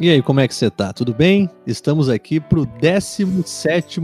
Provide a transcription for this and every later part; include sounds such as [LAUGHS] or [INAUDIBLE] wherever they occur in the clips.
E aí, como é que você tá? Tudo bem? Estamos aqui pro 17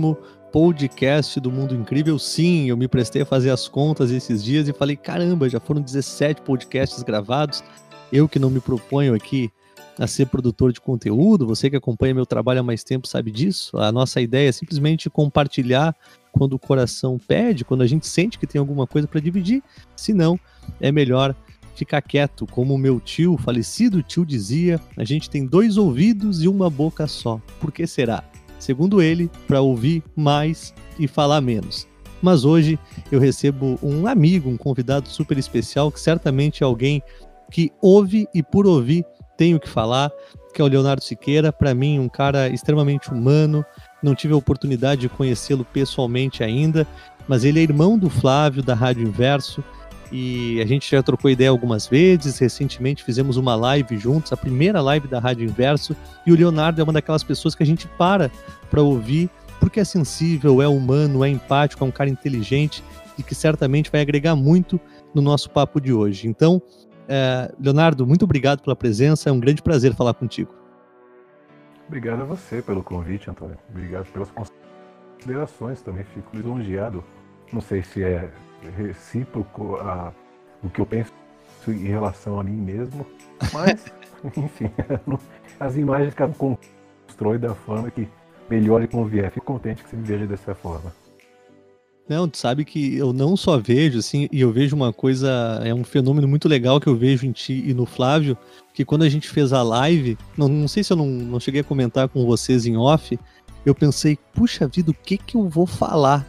podcast do Mundo Incrível. Sim, eu me prestei a fazer as contas esses dias e falei: caramba, já foram 17 podcasts gravados. Eu que não me proponho aqui a ser produtor de conteúdo, você que acompanha meu trabalho há mais tempo sabe disso. A nossa ideia é simplesmente compartilhar quando o coração pede, quando a gente sente que tem alguma coisa para dividir. Se não, é melhor ficar quieto, como meu tio, falecido tio, dizia: a gente tem dois ouvidos e uma boca só. Por que será? Segundo ele, para ouvir mais e falar menos. Mas hoje eu recebo um amigo, um convidado super especial, que certamente é alguém que ouve e por ouvir tem o que falar, que é o Leonardo Siqueira. Para mim, um cara extremamente humano. Não tive a oportunidade de conhecê-lo pessoalmente ainda, mas ele é irmão do Flávio, da Rádio Inverso e a gente já trocou ideia algumas vezes. Recentemente fizemos uma live juntos, a primeira live da Rádio Inverso. E o Leonardo é uma daquelas pessoas que a gente para para ouvir, porque é sensível, é humano, é empático, é um cara inteligente e que certamente vai agregar muito no nosso papo de hoje. Então, é, Leonardo, muito obrigado pela presença. É um grande prazer falar contigo. Obrigado a você pelo convite, Antônio. Obrigado pelas considerações também. Fico lisonjeado. Não sei se é recíproco a, o que eu penso em relação a mim mesmo, mas, [LAUGHS] enfim, [LAUGHS] as imagens cada um constrói da forma que melhor e convier. Fico contente que você me veja dessa forma. Não, tu sabe que eu não só vejo, assim, e eu vejo uma coisa, é um fenômeno muito legal que eu vejo em ti e no Flávio, que quando a gente fez a live, não, não sei se eu não, não cheguei a comentar com vocês em off, eu pensei, puxa vida, o que que eu vou falar?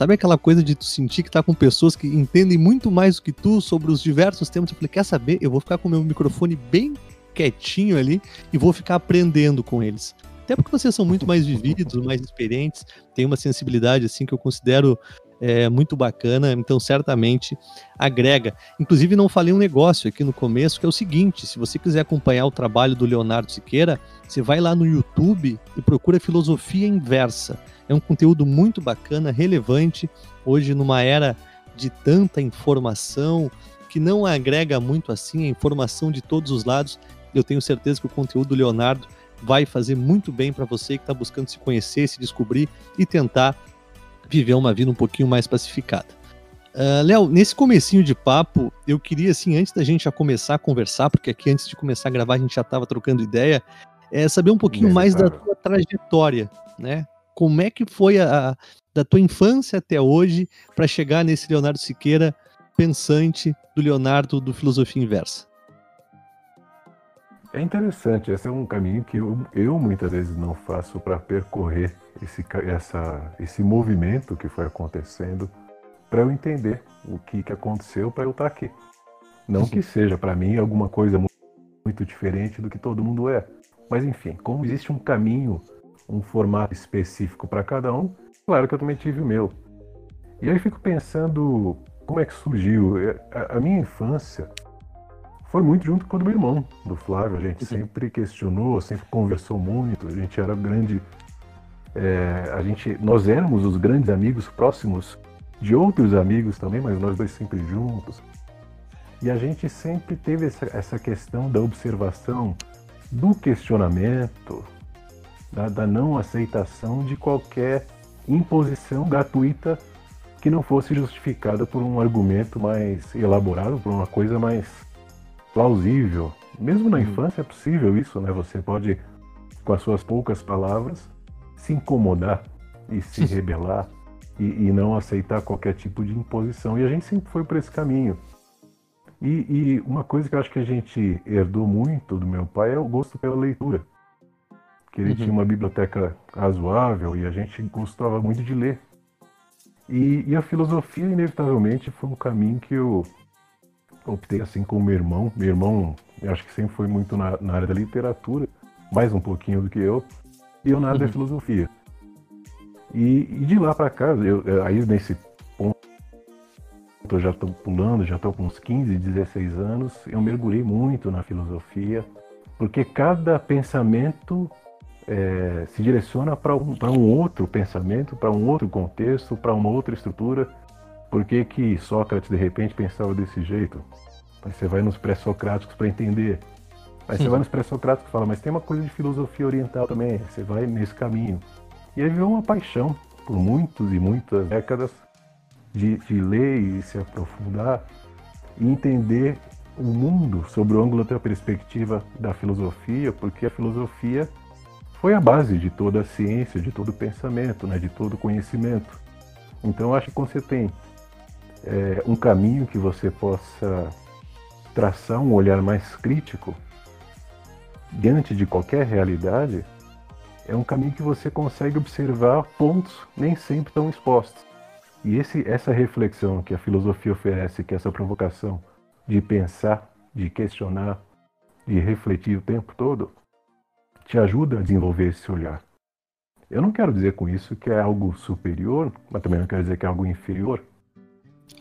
Sabe aquela coisa de tu sentir que tá com pessoas que entendem muito mais do que tu sobre os diversos temas? Eu falei, quer saber? Eu vou ficar com o meu microfone bem quietinho ali e vou ficar aprendendo com eles. Até porque vocês são muito mais vividos, mais experientes, têm uma sensibilidade assim que eu considero é, muito bacana, então certamente agrega. Inclusive, não falei um negócio aqui no começo, que é o seguinte: se você quiser acompanhar o trabalho do Leonardo Siqueira, você vai lá no YouTube e procura Filosofia Inversa. É um conteúdo muito bacana, relevante, hoje numa era de tanta informação, que não agrega muito assim, a informação de todos os lados. Eu tenho certeza que o conteúdo do Leonardo vai fazer muito bem para você que está buscando se conhecer, se descobrir e tentar viver uma vida um pouquinho mais pacificada. Uh, Léo, nesse comecinho de papo, eu queria, assim, antes da gente já começar a conversar, porque aqui antes de começar a gravar a gente já estava trocando ideia, é saber um pouquinho mais da tua trajetória, né? Como é que foi a, a da tua infância até hoje para chegar nesse Leonardo Siqueira pensante do Leonardo do Filosofia Inversa? É interessante, esse é um caminho que eu, eu muitas vezes não faço para percorrer esse, essa, esse movimento que foi acontecendo para eu entender o que, que aconteceu para eu estar tá aqui. Não que seja para mim alguma coisa muito, diferente do que todo mundo é, mas enfim, como existe um caminho, um formato específico para cada um, claro que eu também tive o meu. E aí fico pensando como é que surgiu. A, a minha infância foi muito junto com o do meu irmão, do Flávio. A gente sempre questionou, sempre conversou muito. A gente era grande. É, a gente, nós éramos os grandes amigos próximos de outros amigos também, mas nós dois sempre juntos. E a gente sempre teve essa, essa questão da observação, do questionamento, da, da não aceitação de qualquer imposição gratuita que não fosse justificada por um argumento mais elaborado, por uma coisa mais plausível. Mesmo na uhum. infância é possível isso, né? Você pode, com as suas poucas palavras, se incomodar e se [LAUGHS] rebelar e, e, não aceitar qualquer tipo de imposição. E a gente sempre foi por esse caminho. E, e, uma coisa que eu acho que a gente herdou muito do meu pai é o gosto pela leitura. Que ele uhum. tinha uma biblioteca razoável e a gente gostava muito de ler. E, e a filosofia, inevitavelmente, foi um caminho que eu optei assim com meu irmão. Meu irmão, eu acho que sempre foi muito na, na área da literatura, mais um pouquinho do que eu, e eu na área uhum. da filosofia. E, e de lá para cá, eu, aí nesse ponto, eu já estou pulando, já estou com uns 15, 16 anos, eu mergulhei muito na filosofia, porque cada pensamento é, se direciona para um, um outro pensamento, para um outro contexto, para uma outra estrutura. Por que, que Sócrates de repente pensava desse jeito? Aí você vai nos pré-socráticos para entender. Aí você vai nos pré-socráticos e fala, mas tem uma coisa de filosofia oriental também, você vai nesse caminho. E aí virou uma paixão por muitos e muitas décadas de, de ler e se aprofundar e entender o mundo sobre o ângulo da perspectiva da filosofia, porque a filosofia foi a base de toda a ciência, de todo o pensamento, né, de todo o conhecimento. Então eu acho que quando você tem é, um caminho que você possa traçar um olhar mais crítico diante de qualquer realidade, é um caminho que você consegue observar pontos nem sempre tão expostos. E esse, essa reflexão que a filosofia oferece, que é essa provocação de pensar, de questionar, de refletir o tempo todo, te ajuda a desenvolver esse olhar. Eu não quero dizer com isso que é algo superior, mas também não quero dizer que é algo inferior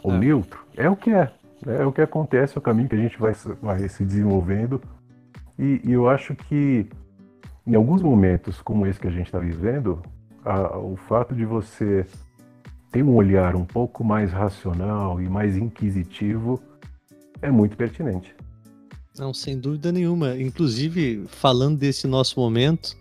ou é. neutro. É o que é. É o que acontece, é o caminho que a gente vai, vai se desenvolvendo. E, e eu acho que em alguns momentos como esse que a gente está vivendo, a, o fato de você ter um olhar um pouco mais racional e mais inquisitivo é muito pertinente. Não, sem dúvida nenhuma. Inclusive, falando desse nosso momento,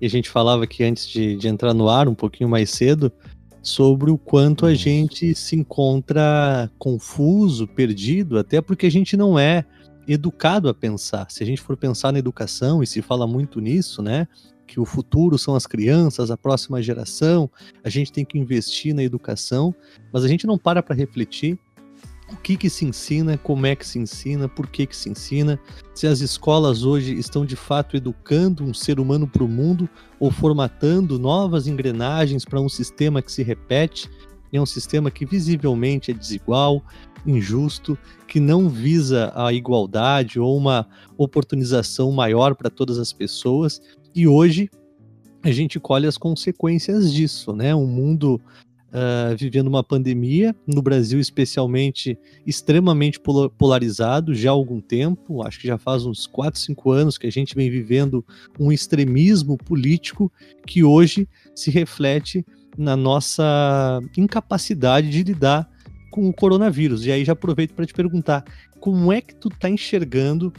e a gente falava aqui antes de, de entrar no ar, um pouquinho mais cedo, sobre o quanto a gente se encontra confuso, perdido, até porque a gente não é educado a pensar. Se a gente for pensar na educação, e se fala muito nisso, né? Que o futuro são as crianças, a próxima geração, a gente tem que investir na educação, mas a gente não para para refletir o que, que se ensina, como é que se ensina, por que, que se ensina, se as escolas hoje estão de fato educando um ser humano para o mundo ou formatando novas engrenagens para um sistema que se repete, é um sistema que visivelmente é desigual, injusto, que não visa a igualdade ou uma oportunização maior para todas as pessoas. E hoje a gente colhe as consequências disso, né? Um mundo uh, vivendo uma pandemia, no Brasil especialmente, extremamente polarizado já há algum tempo, acho que já faz uns 4, 5 anos que a gente vem vivendo um extremismo político que hoje se reflete na nossa incapacidade de lidar com o coronavírus. E aí já aproveito para te perguntar, como é que tu está enxergando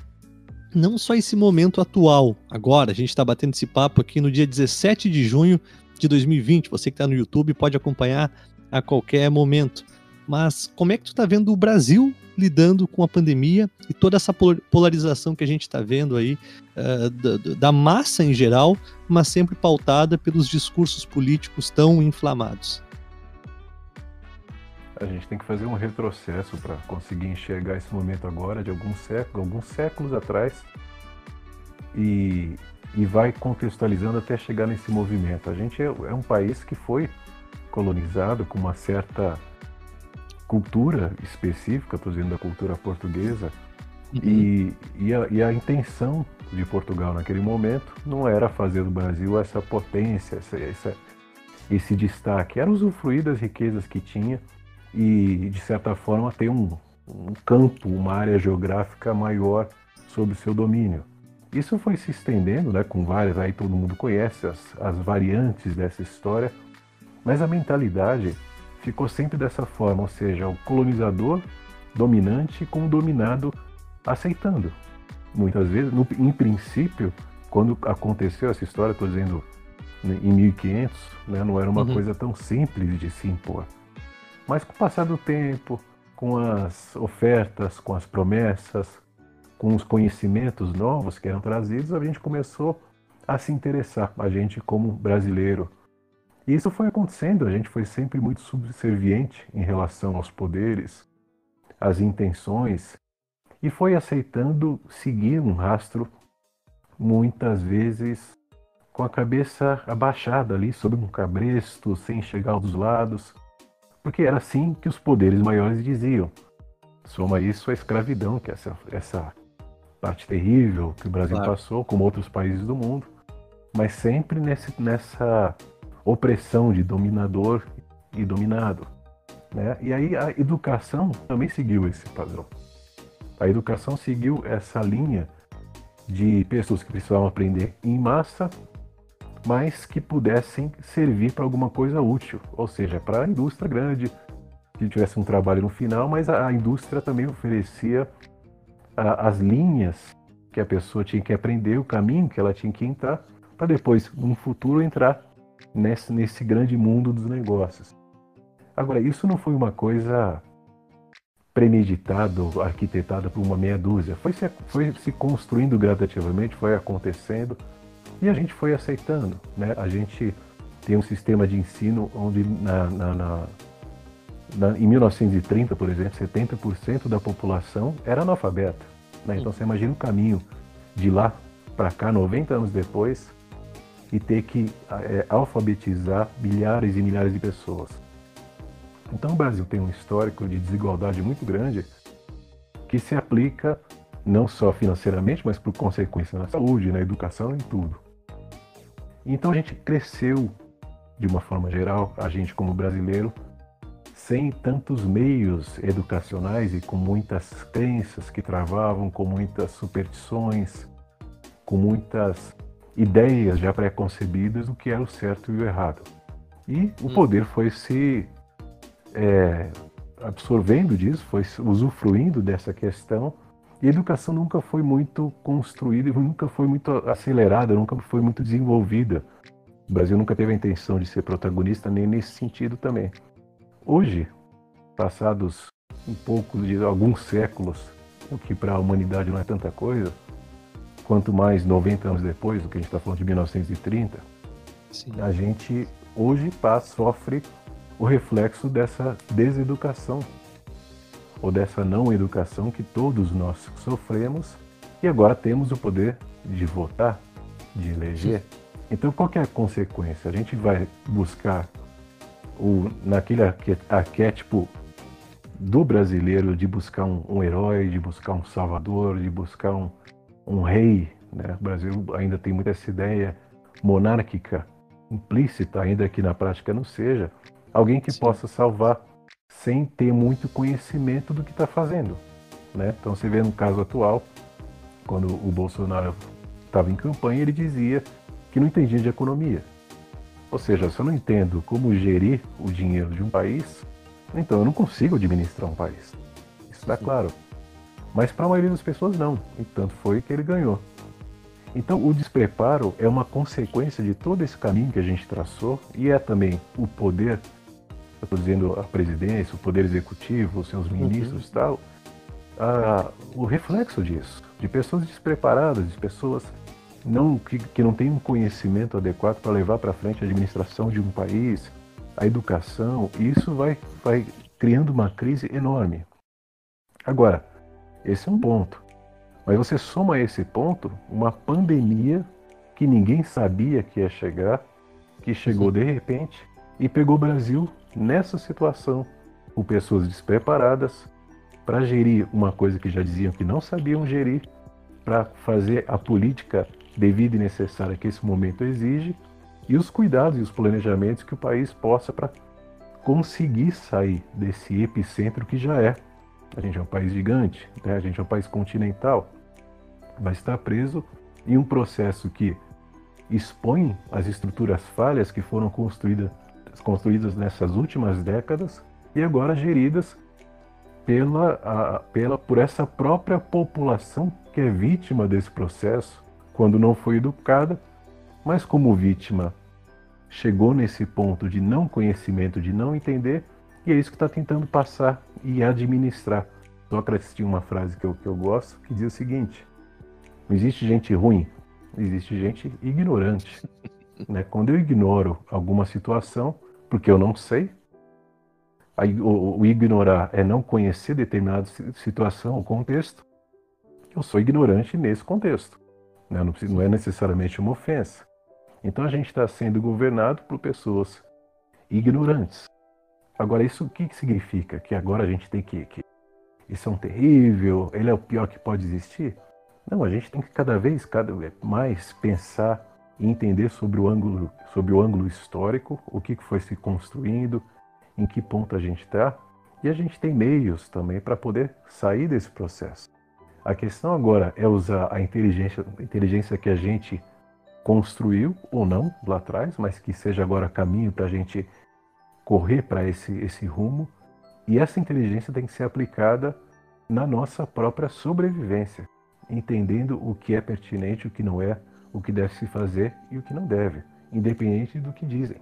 não só esse momento atual, agora, a gente está batendo esse papo aqui no dia 17 de junho de 2020. Você que está no YouTube pode acompanhar a qualquer momento. Mas como é que tu está vendo o Brasil lidando com a pandemia e toda essa polarização que a gente está vendo aí uh, da, da, massa em geral, mas sempre pautada pelos discursos políticos tão inflamados? A gente tem que fazer um retrocesso para conseguir enxergar esse momento agora de alguns séculos, alguns séculos atrás e e vai contextualizando até chegar nesse movimento. A gente é, é um país que foi colonizado com uma certa cultura específica, estou dizendo da cultura portuguesa, uhum. e, e, a, e, a, intenção de Portugal naquele momento não era fazer do Brasil essa potência, essa, essa, esse destaque, era usufruir das riquezas que tinha e, de certa forma, ter um, um campo, uma área geográfica maior sob seu domínio. Isso foi se estendendo, né, com várias, aí todo mundo conhece as, as variantes dessa história, mas a mentalidade ficou sempre dessa forma, ou seja, o colonizador dominante com o dominado aceitando. Muitas vezes, no, em princípio, quando aconteceu essa história, estou dizendo né, em 1500, né, não era uma uhum. coisa tão simples de se impor. Mas com o passar do tempo, com as ofertas, com as promessas, com os conhecimentos novos que eram trazidos, a gente começou a se interessar, a gente como brasileiro. E isso foi acontecendo, a gente foi sempre muito subserviente em relação aos poderes, às intenções, e foi aceitando seguir um rastro, muitas vezes com a cabeça abaixada ali sobre um cabresto, sem chegar aos lados, porque era assim que os poderes maiores diziam. Soma isso a escravidão, que essa, essa parte terrível que o Brasil claro. passou, como outros países do mundo, mas sempre nesse, nessa opressão de dominador e dominado. Né? E aí a educação também seguiu esse padrão. A educação seguiu essa linha de pessoas que precisavam aprender em massa, mas que pudessem servir para alguma coisa útil, ou seja, para a indústria grande, que tivesse um trabalho no final, mas a indústria também oferecia as linhas que a pessoa tinha que aprender o caminho que ela tinha que entrar para depois, no futuro, entrar nesse, nesse grande mundo dos negócios. Agora, isso não foi uma coisa premeditada, arquitetada por uma meia dúzia. Foi se, foi se construindo gradativamente, foi acontecendo e a gente foi aceitando. Né? A gente tem um sistema de ensino onde na, na, na, na em 1930, por exemplo, 70% da população era analfabeta. Né? Então você imagina o caminho de lá para cá, 90 anos depois, e ter que é, alfabetizar milhares e milhares de pessoas. Então o Brasil tem um histórico de desigualdade muito grande que se aplica não só financeiramente, mas por consequência na saúde, na educação, em tudo. Então a gente cresceu de uma forma geral, a gente como brasileiro, sem tantos meios educacionais e com muitas crenças que travavam, com muitas superstições, com muitas ideias já pré-concebidas do que era o certo e o errado. E o hum. poder foi se é, absorvendo disso, foi usufruindo dessa questão. E a educação nunca foi muito construída, nunca foi muito acelerada, nunca foi muito desenvolvida. O Brasil nunca teve a intenção de ser protagonista nem nesse sentido também. Hoje, passados um pouco de alguns séculos, o que para a humanidade não é tanta coisa, quanto mais 90 anos depois, o que a gente está falando de 1930, Sim. a gente hoje passa, sofre o reflexo dessa deseducação ou dessa não educação que todos nós sofremos e agora temos o poder de votar, de eleger. Então, qual é a consequência? A gente vai buscar o, naquele arquétipo do brasileiro de buscar um, um herói, de buscar um salvador, de buscar um, um rei. Né? O Brasil ainda tem muito essa ideia monárquica implícita, ainda que na prática não seja, alguém que Sim. possa salvar sem ter muito conhecimento do que está fazendo. Né? Então você vê no caso atual, quando o Bolsonaro estava em campanha, ele dizia que não entendia de economia. Ou seja, se eu não entendo como gerir o dinheiro de um país, então eu não consigo administrar um país. Isso está claro. Mas para a maioria das pessoas não. E tanto foi que ele ganhou. Então o despreparo é uma consequência de todo esse caminho que a gente traçou e é também o poder, eu estou dizendo a presidência, o poder executivo, os seus ministros e uhum. tal, a, o reflexo disso, de pessoas despreparadas, de pessoas não, que, que não têm um conhecimento adequado para levar para frente a administração de um país, a educação, e isso vai, vai criando uma crise enorme. Agora, esse é um ponto. Mas você soma a esse ponto uma pandemia que ninguém sabia que ia chegar, que chegou de repente e pegou o Brasil nessa situação, com pessoas despreparadas para gerir uma coisa que já diziam que não sabiam gerir, para fazer a política devida e necessária que esse momento exige e os cuidados e os planejamentos que o país possa para conseguir sair desse epicentro que já é a gente é um país gigante, né? a gente é um país continental, mas está preso em um processo que expõe as estruturas falhas que foram construídas, construídas nessas últimas décadas e agora geridas pela, a, pela, por essa própria população que é vítima desse processo, quando não foi educada, mas como vítima chegou nesse ponto de não conhecimento, de não entender, e é isso que está tentando passar e administrar. Sócrates tinha uma frase que eu, que eu gosto que diz o seguinte: não existe gente ruim, existe gente ignorante. [LAUGHS] né? Quando eu ignoro alguma situação, porque eu não sei, aí, o, o ignorar é não conhecer determinada situação ou contexto, eu sou ignorante nesse contexto. Né? Não, não é necessariamente uma ofensa. Então a gente está sendo governado por pessoas ignorantes. Agora, isso o que, que significa? Que agora a gente tem que, que. Isso é um terrível, ele é o pior que pode existir? Não, a gente tem que cada vez cada vez mais pensar e entender sobre o ângulo, sobre o ângulo histórico, o que foi se construindo, em que ponto a gente está, e a gente tem meios também para poder sair desse processo. A questão agora é usar a inteligência, a inteligência que a gente construiu ou não lá atrás, mas que seja agora caminho para a gente correr para esse, esse rumo. E essa inteligência tem que ser aplicada na nossa própria sobrevivência. entendendo o que é pertinente, o que não é, o que deve se fazer e o que não deve, independente do que dizem.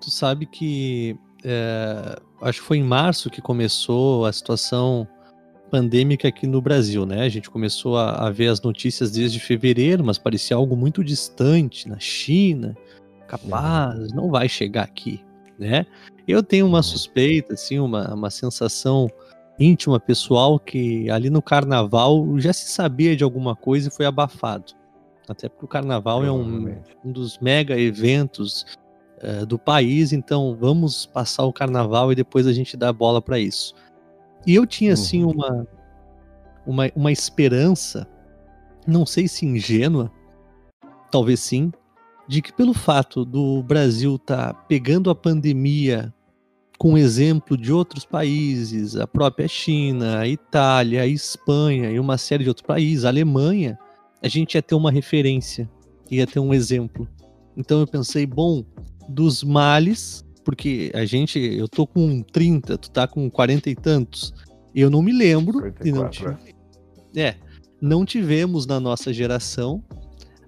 Tu sabe que é, acho que foi em março que começou a situação pandêmica aqui no Brasil, né? A gente começou a, a, ver as notícias desde fevereiro, mas parecia algo muito distante na China, capaz, não vai chegar aqui, né? Eu tenho uma suspeita, assim, uma, uma sensação íntima, pessoal, que ali no carnaval já se sabia de alguma coisa e foi abafado. Até porque o carnaval é um, um dos mega eventos uh, do país, então vamos passar o carnaval e depois a gente dá bola para isso. E eu tinha, assim, uhum. uma, uma, uma esperança, não sei se ingênua, talvez sim, de que pelo fato do Brasil estar tá pegando a pandemia com exemplo de outros países, a própria China, a Itália, a Espanha e uma série de outros países, a Alemanha, a gente ia ter uma referência, ia ter um exemplo. Então eu pensei, bom, dos males, porque a gente, eu tô com 30, tu tá com 40 e tantos, eu não me lembro 44, e não tive, é. é, não tivemos na nossa geração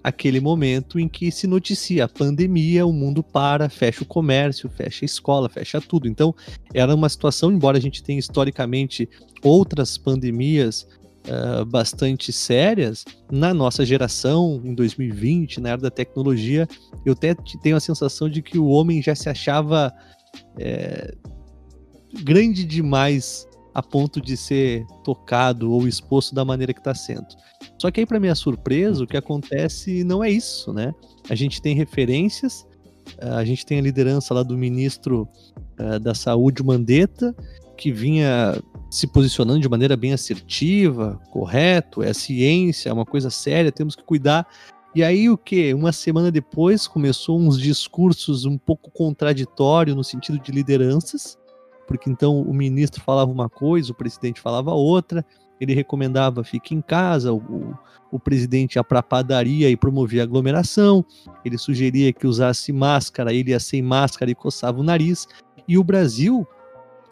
aquele momento em que se noticia a pandemia, o mundo para, fecha o comércio, fecha a escola, fecha tudo. Então, era uma situação, embora a gente tenha historicamente outras pandemias uh, bastante sérias, na nossa geração, em 2020, na era da tecnologia, eu até tenho a sensação de que o homem já se achava é, grande demais a ponto de ser tocado ou exposto da maneira que está sendo. Só que aí, para minha surpresa, o que acontece não é isso, né? A gente tem referências, a gente tem a liderança lá do ministro uh, da Saúde, Mandetta, que vinha se posicionando de maneira bem assertiva, correto, é ciência, é uma coisa séria, temos que cuidar. E aí o que? Uma semana depois começou uns discursos um pouco contraditórios no sentido de lideranças, porque então o ministro falava uma coisa, o presidente falava outra, ele recomendava fique em casa, o, o presidente ia para padaria e promovia aglomeração, ele sugeria que usasse máscara, ele ia sem máscara e coçava o nariz, e o Brasil,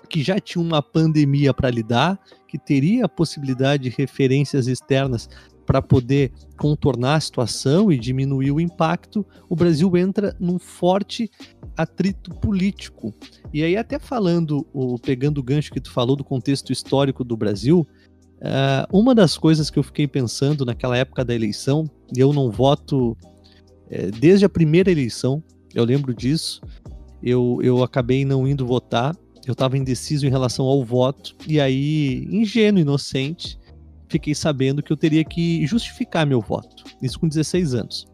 que já tinha uma pandemia para lidar, que teria a possibilidade de referências externas para poder contornar a situação e diminuir o impacto, o Brasil entra num forte atrito político. E aí, até falando, pegando o gancho que tu falou do contexto histórico do Brasil, uh, uma das coisas que eu fiquei pensando naquela época da eleição, e eu não voto é, desde a primeira eleição, eu lembro disso, eu, eu acabei não indo votar, eu estava indeciso em relação ao voto, e aí, ingênuo, inocente, fiquei sabendo que eu teria que justificar meu voto. Isso com 16 anos.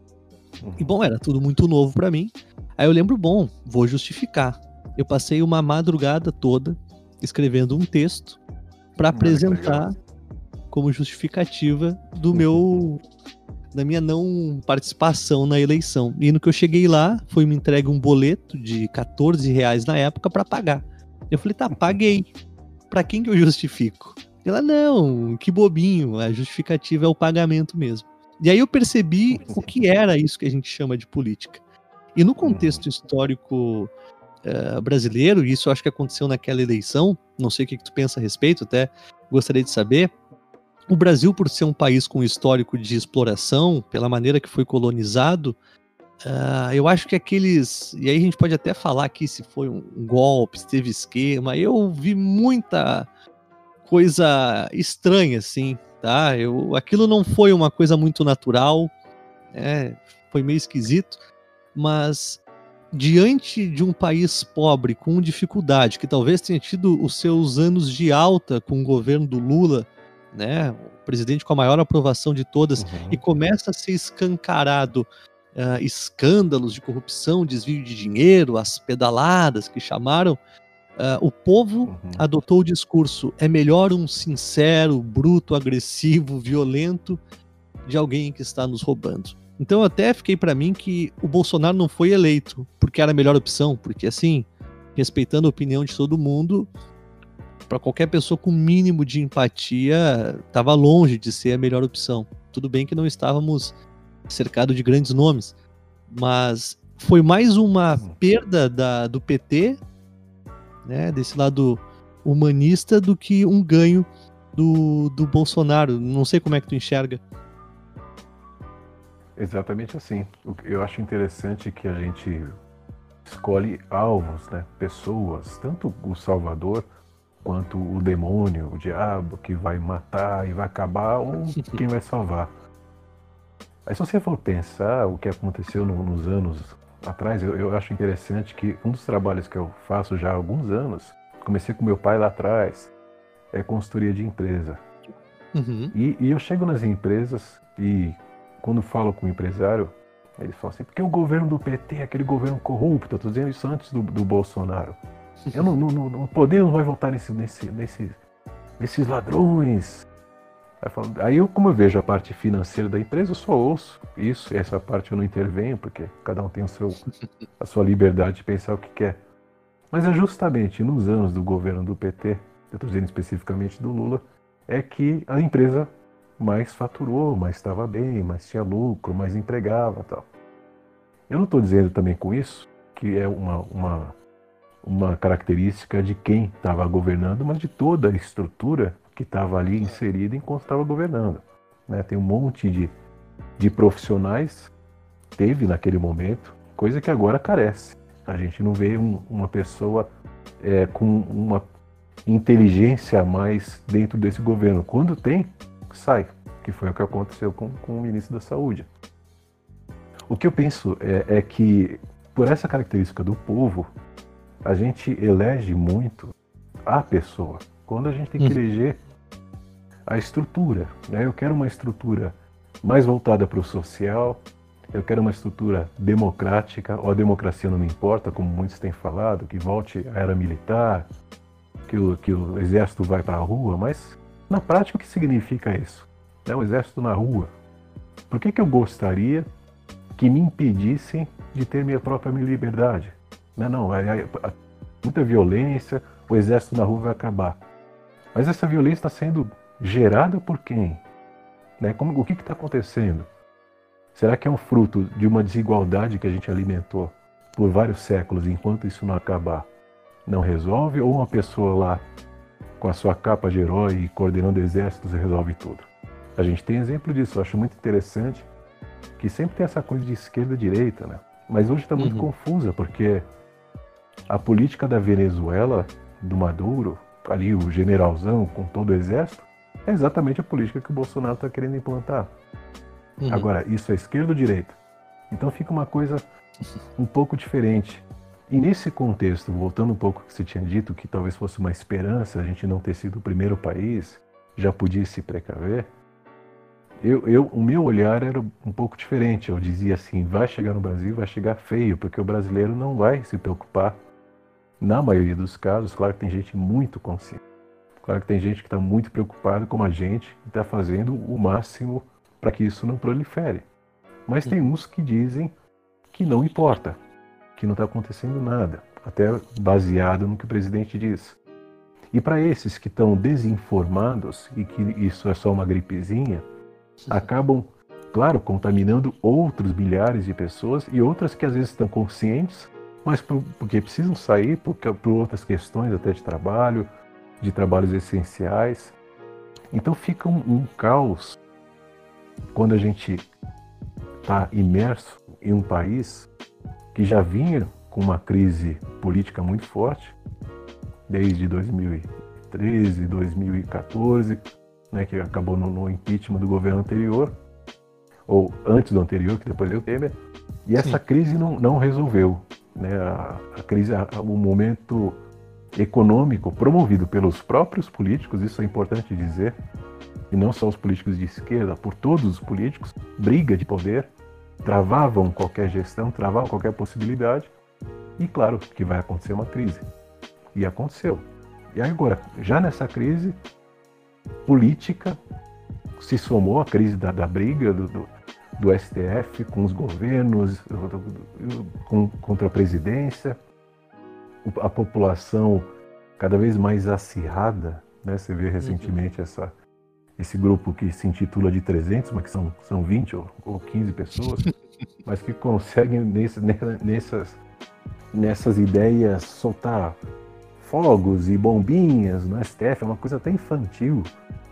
Uhum. E bom, era tudo muito novo para mim. Aí eu lembro, bom, vou justificar. Eu passei uma madrugada toda escrevendo um texto para apresentar como justificativa do meu da minha não participação na eleição. E no que eu cheguei lá, foi me entregue um boleto de 14 reais na época para pagar. Eu falei, tá, paguei. Para quem que eu justifico? Ela, não, que bobinho, a justificativa é o pagamento mesmo. E aí eu percebi o que era isso que a gente chama de política. E no contexto histórico uh, brasileiro, e isso eu acho que aconteceu naquela eleição, não sei o que, que tu pensa a respeito, até gostaria de saber. O Brasil, por ser um país com histórico de exploração, pela maneira que foi colonizado, uh, eu acho que aqueles. E aí a gente pode até falar aqui se foi um golpe, se teve esquema. Eu vi muita coisa estranha, assim, tá? Eu, aquilo não foi uma coisa muito natural, né? foi meio esquisito, mas diante de um país pobre, com dificuldade, que talvez tenha tido os seus anos de alta com o governo do Lula, né, o presidente com a maior aprovação de todas, uhum. e começa a ser escancarado uh, escândalos de corrupção, desvio de dinheiro, as pedaladas que chamaram, Uh, o povo uhum. adotou o discurso: é melhor um sincero, bruto, agressivo, violento de alguém que está nos roubando. Então eu até fiquei para mim que o Bolsonaro não foi eleito porque era a melhor opção, porque assim, respeitando a opinião de todo mundo, para qualquer pessoa com mínimo de empatia, estava longe de ser a melhor opção. Tudo bem que não estávamos cercados de grandes nomes, mas foi mais uma uhum. perda da, do PT né, desse lado humanista do que um ganho do, do Bolsonaro. Não sei como é que tu enxerga. Exatamente assim. Eu acho interessante que a gente escolhe alvos, né? pessoas, tanto o Salvador quanto o demônio, o diabo, que vai matar e vai acabar, ou [LAUGHS] quem vai salvar. Aí se você for pensar o que aconteceu no, nos anos atrás, eu, eu, acho interessante que um dos trabalhos que eu faço já há alguns anos, comecei com meu pai lá atrás, é consultoria de empresa. Uhum. E, e eu chego nas empresas e quando falo com o empresário, eles falam assim, porque o governo do PT é aquele governo corrupto, eu estou dizendo isso antes do, do Bolsonaro. Eu não, não, não, o poder não vai voltar nesse, nesse, nesse, nesses ladrões. Aí, eu, como eu vejo a parte financeira da empresa, eu só ouço isso, essa parte eu não intervenho, porque cada um tem o seu, a sua liberdade de pensar o que quer. Mas é justamente nos anos do governo do PT, eu estou dizendo especificamente do Lula, é que a empresa mais faturou, mais estava bem, mais tinha lucro, mais empregava tal. Eu não estou dizendo também com isso que é uma, uma, uma característica de quem estava governando, mas de toda a estrutura que estava ali inserida enquanto estava governando. Né? Tem um monte de, de profissionais, teve naquele momento, coisa que agora carece. A gente não vê um, uma pessoa é, com uma inteligência a mais dentro desse governo. Quando tem, sai, que foi o que aconteceu com, com o ministro da Saúde. O que eu penso é, é que, por essa característica do povo, a gente elege muito a pessoa. Quando a gente tem que uhum. eleger a estrutura, né? eu quero uma estrutura mais voltada para o social, eu quero uma estrutura democrática, ou a democracia não me importa, como muitos têm falado, que volte a era militar, que o, que o exército vai para a rua, mas na prática, o que significa isso? É o exército na rua. Por que, que eu gostaria que me impedissem de ter minha própria liberdade? Não, não, é, é, muita violência, o exército na rua vai acabar. Mas essa violência está sendo gerada por quem? Né? Como, o que está acontecendo? Será que é um fruto de uma desigualdade que a gente alimentou por vários séculos enquanto isso não acabar? Não resolve? Ou uma pessoa lá com a sua capa de herói e coordenando exércitos resolve tudo. A gente tem exemplo disso, eu acho muito interessante, que sempre tem essa coisa de esquerda e direita, né? Mas hoje está muito uhum. confusa, porque a política da Venezuela, do Maduro, ali o generalzão com todo o exército, é exatamente a política que o Bolsonaro está querendo implantar. Uhum. Agora, isso é esquerda ou direita? Então fica uma coisa um pouco diferente. E nesse contexto, voltando um pouco ao que você tinha dito, que talvez fosse uma esperança a gente não ter sido o primeiro país, já podia se precaver, eu, eu, o meu olhar era um pouco diferente. Eu dizia assim: vai chegar no Brasil, vai chegar feio, porque o brasileiro não vai se preocupar. Na maioria dos casos, claro que tem gente muito consciente. Claro que tem gente que está muito preocupada, como a gente, e está fazendo o máximo para que isso não prolifere. Mas tem uns que dizem que não importa, que não está acontecendo nada, até baseado no que o presidente diz. E para esses que estão desinformados e que isso é só uma gripezinha, acabam, claro, contaminando outros milhares de pessoas e outras que às vezes estão conscientes, mas porque precisam sair por, por outras questões até de trabalho, de trabalhos essenciais. Então fica um, um caos quando a gente está imerso em um país que já vinha com uma crise política muito forte, desde 2013, 2014, né, que acabou no, no, impeachment do governo anterior, ou antes do anterior, que depois deu Temer, e essa Sim. crise não, não resolveu. Né, a, a crise, a, o momento econômico promovido pelos próprios políticos, isso é importante dizer, e não só os políticos de esquerda, por todos os políticos, briga de poder, travavam qualquer gestão, travavam qualquer possibilidade. E claro que vai acontecer uma crise. E aconteceu. E agora, já nessa crise política, se somou a crise da, da briga do, do, do, STF com os governos, com, contra a presidência, a população cada vez mais acirrada. Né? Você vê recentemente uhum. essa, esse grupo que se intitula de 300, mas que são, são 20 ou, ou 15 pessoas, [LAUGHS] mas que conseguem nesse, nessas, nessas ideias soltar fogos e bombinhas no STF, é uma coisa até infantil.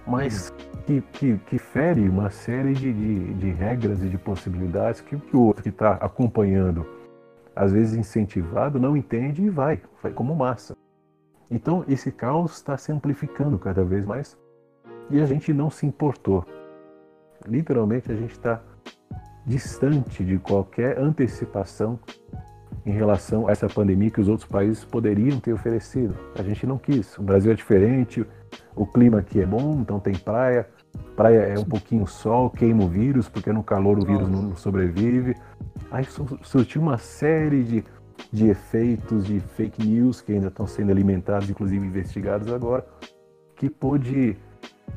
mas que, que, que fere uma série de, de, de, regras e de possibilidades que, que o outro que está acompanhando, às vezes incentivado, não entende e vai, vai como massa. Então esse caos está se amplificando cada vez mais e a gente não se importou. Literalmente a gente está distante de qualquer antecipação em relação a essa pandemia que os outros países poderiam ter oferecido. A gente não quis. O Brasil é diferente, o clima aqui é bom, então tem praia. Praia é um pouquinho sol, queima o vírus, porque no calor o vírus não sobrevive. Aí surgiu uma série de, de efeitos de fake news que ainda estão sendo alimentados, inclusive investigados agora, que pôde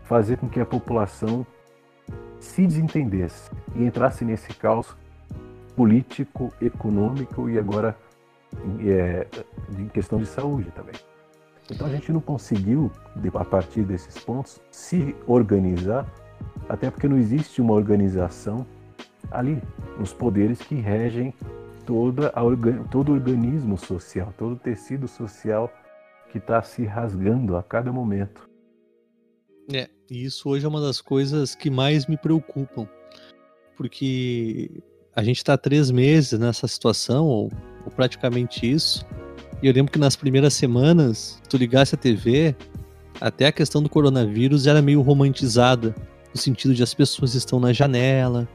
fazer com que a população se desentendesse e entrasse nesse caos político, econômico e agora é, em questão de saúde também. Então a gente não conseguiu, a partir desses pontos, se organizar, até porque não existe uma organização ali, nos poderes que regem toda a, todo o organismo social, todo tecido social que está se rasgando a cada momento. É, e isso hoje é uma das coisas que mais me preocupam, porque a gente está três meses nessa situação, ou, ou, praticamente isso, e eu lembro que nas primeiras semanas, tu ligasse a TV, até a questão do coronavírus era meio romantizada, no sentido de as pessoas estão na janela,